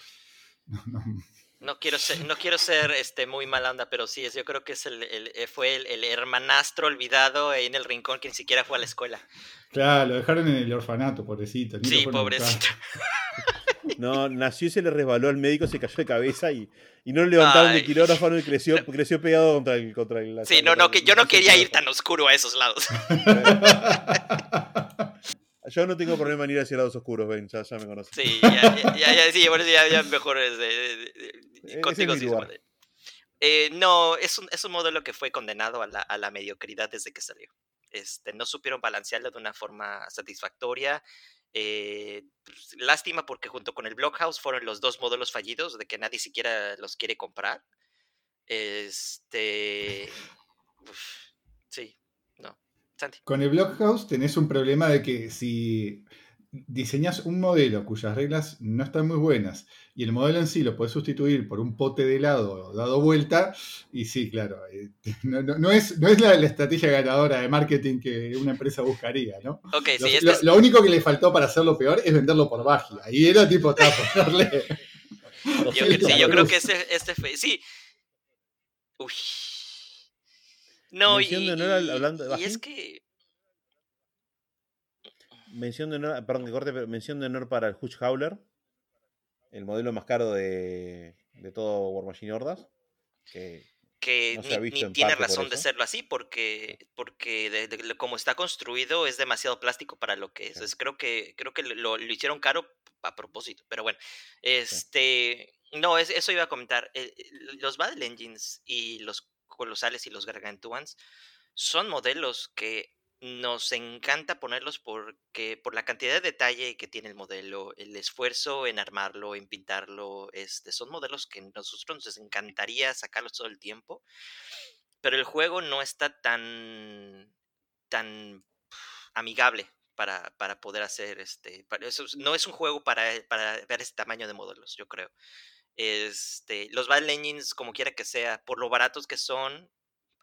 no, quiero ser, no quiero ser este, muy mal onda, pero sí, yo creo que es el, eh, fue el, hermanastro olvidado en el rincón que ni siquiera fue a la escuela. Claro, lo dejaron en el orfanato, pobrecito. Sí, pobrecito. No, nació y se le resbaló al médico, se cayó de cabeza y, y no le levantaron el quirófano y creció, creció pegado contra el. Contra el sí, no, no, que yo no quería ir tan oscuro a esos lados. Yo no tengo problema en ir hacia lados oscuros, Ben, ya, me conoces. Sí, ya, ya, ya, sí, bueno, ya, ya mejor es de, contigo sí eh, No, es un, es un modelo que fue condenado a la, a la mediocridad desde que salió. Este, no supieron balancearlo de una forma satisfactoria. Eh, pues, lástima porque junto con el Blockhouse fueron los dos modelos fallidos de que nadie siquiera los quiere comprar. Este. sí, no. Con el Blockhouse tenés un problema de que si diseñas un modelo cuyas reglas no están muy buenas y el modelo en sí lo puedes sustituir por un pote de helado dado vuelta, y sí, claro, eh, no, es, no es la, estrategia ganadora de marketing que una empresa buscaría, ¿no? Okay, lo, sí, lo, único que le faltó para hacerlo peor es venderlo por baja. Y era tipo, ponerle... yo, sí, yo creo que este, este fue, sí. Uy. No, y, hablando de y es que Mención de honor, perdón que corte, pero mención de honor para el Hutch Howler, el modelo más caro de, de todo War Machine Hordas. Que, que ni, tiene razón de serlo así, porque, porque como está construido es demasiado plástico para lo que es. creo que, creo que lo, hicieron caro a propósito, pero bueno. Este, No, eso iba a comentar. Eh, los Battle Engines y los colosales y los gargantuans son modelos que nos encanta ponerlos porque por la cantidad de detalle que tiene el modelo, el esfuerzo en armarlo, en pintarlo, este, son modelos que nosotros nos encantaría sacarlos todo el tiempo, pero el juego no está tan, tan amigable para, para, poder hacer este. eso, no es un juego para, para, ver ese tamaño de modelos, yo creo. Este, los Battle Engines, como quiera que sea, por lo baratos que son,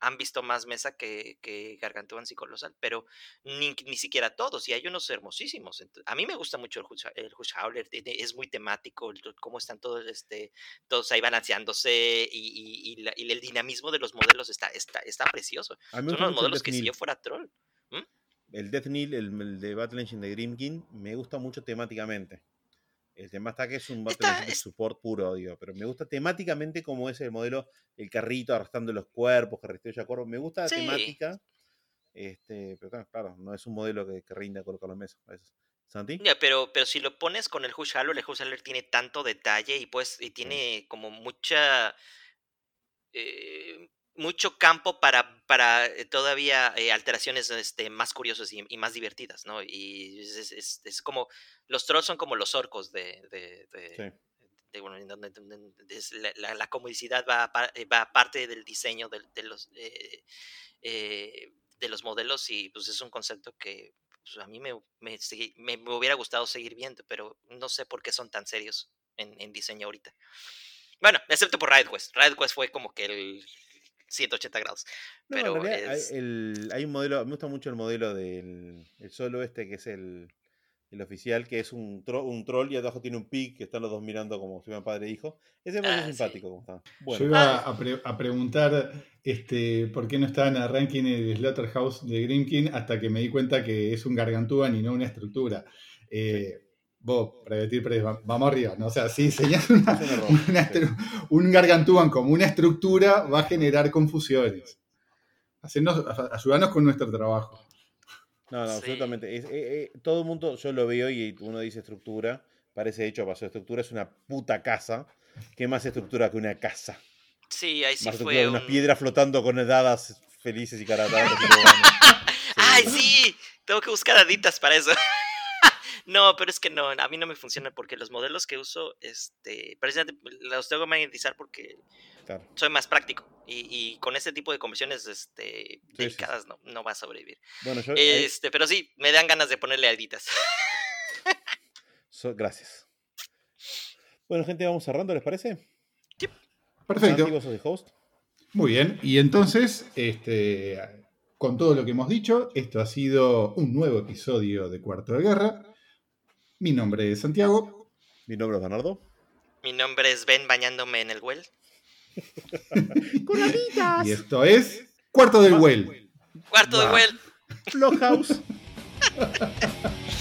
han visto más mesa que, que Gargantuans y Colosal, pero ni, ni, siquiera todos, y hay unos hermosísimos. A mí me gusta mucho el Hush, el Howler, es muy temático, cómo están todos, este, todos ahí balanceándose, y, y, el dinamismo de los modelos está, está, está precioso. Son unos modelos que si yo fuera troll. El Death Kneel, el, de Battle Engine de Grimkin, me gusta mucho temáticamente. El tema está que es un de support puro, digo, pero me gusta temáticamente como es el modelo, el carrito arrastrando los cuerpos, que de acuerdo. Me gusta la temática, este, pero claro, no es un modelo que, que rinda colocar la mesa. ¿Santi? pero, pero si lo pones con el Hush el Hush tiene tanto detalle y pues y tiene como mucha eh, mucho campo para, para eh, todavía eh, alteraciones este, más curiosas y, más divertidas, ¿no? Y es, como, los trolls son como los orcos de, de, bueno, en donde, la, la, comunicidad va, eh, va parte del diseño de, los, de los modelos y pues es un concepto que pues, a mí me, me, me, hubiera gustado seguir viendo, pero no sé por qué son tan serios en, en diseño ahorita. Bueno, excepto por Riot Quest. Riot Quest fue como que el, 180 grados. Pero hay, un modelo, me gusta mucho el modelo del solo este que es el, el oficial, que es un, un troll y abajo tiene un pic que están los dos mirando como si fueran padre e hijo. Ese es ah, simpático. Yo iba a, a, preguntar este, por qué no está en el ranking el Slaughterhouse de Grimkin hasta que me di cuenta que es un gargantúan y no una estructura. Eh, vos, Prevetir vamos arriba, ¿no? O sea, si diseñas un gargantúan como una estructura, va a generar confusiones. Hacernos, ayudarnos con nuestro trabajo. No, no, absolutamente. Eh, eh, todo el mundo, yo lo veo y uno dice estructura, parece hecho paso. Estructura es una puta casa. ¿Qué más estructura que una casa? Sí, ahí sí fue. Una piedra flotando con edadas felices y caratadas. ¡Ay, sí! Tengo que buscar aditas para eso. No, pero es que no, a mí no me funciona porque los modelos que uso, este, precisamente los tengo que magnetizar porque soy más práctico y, con este tipo de conversiones este, delicadas No, no va a sobrevivir. Bueno, este, Pero sí, me dan ganas de ponerle aditas. gracias. Bueno, gente, vamos cerrando, ¿les parece? Sí. Perfecto. Muy bien, y entonces, este, con todo lo que hemos dicho, esto ha sido un nuevo episodio de Cuarto de Guerra. Mi nombre es Santiago. Mi nombre es Bernardo. Mi nombre es Ben bañándome en el well. Con Y esto es Cuarto del Well. Cuarto del Well. House.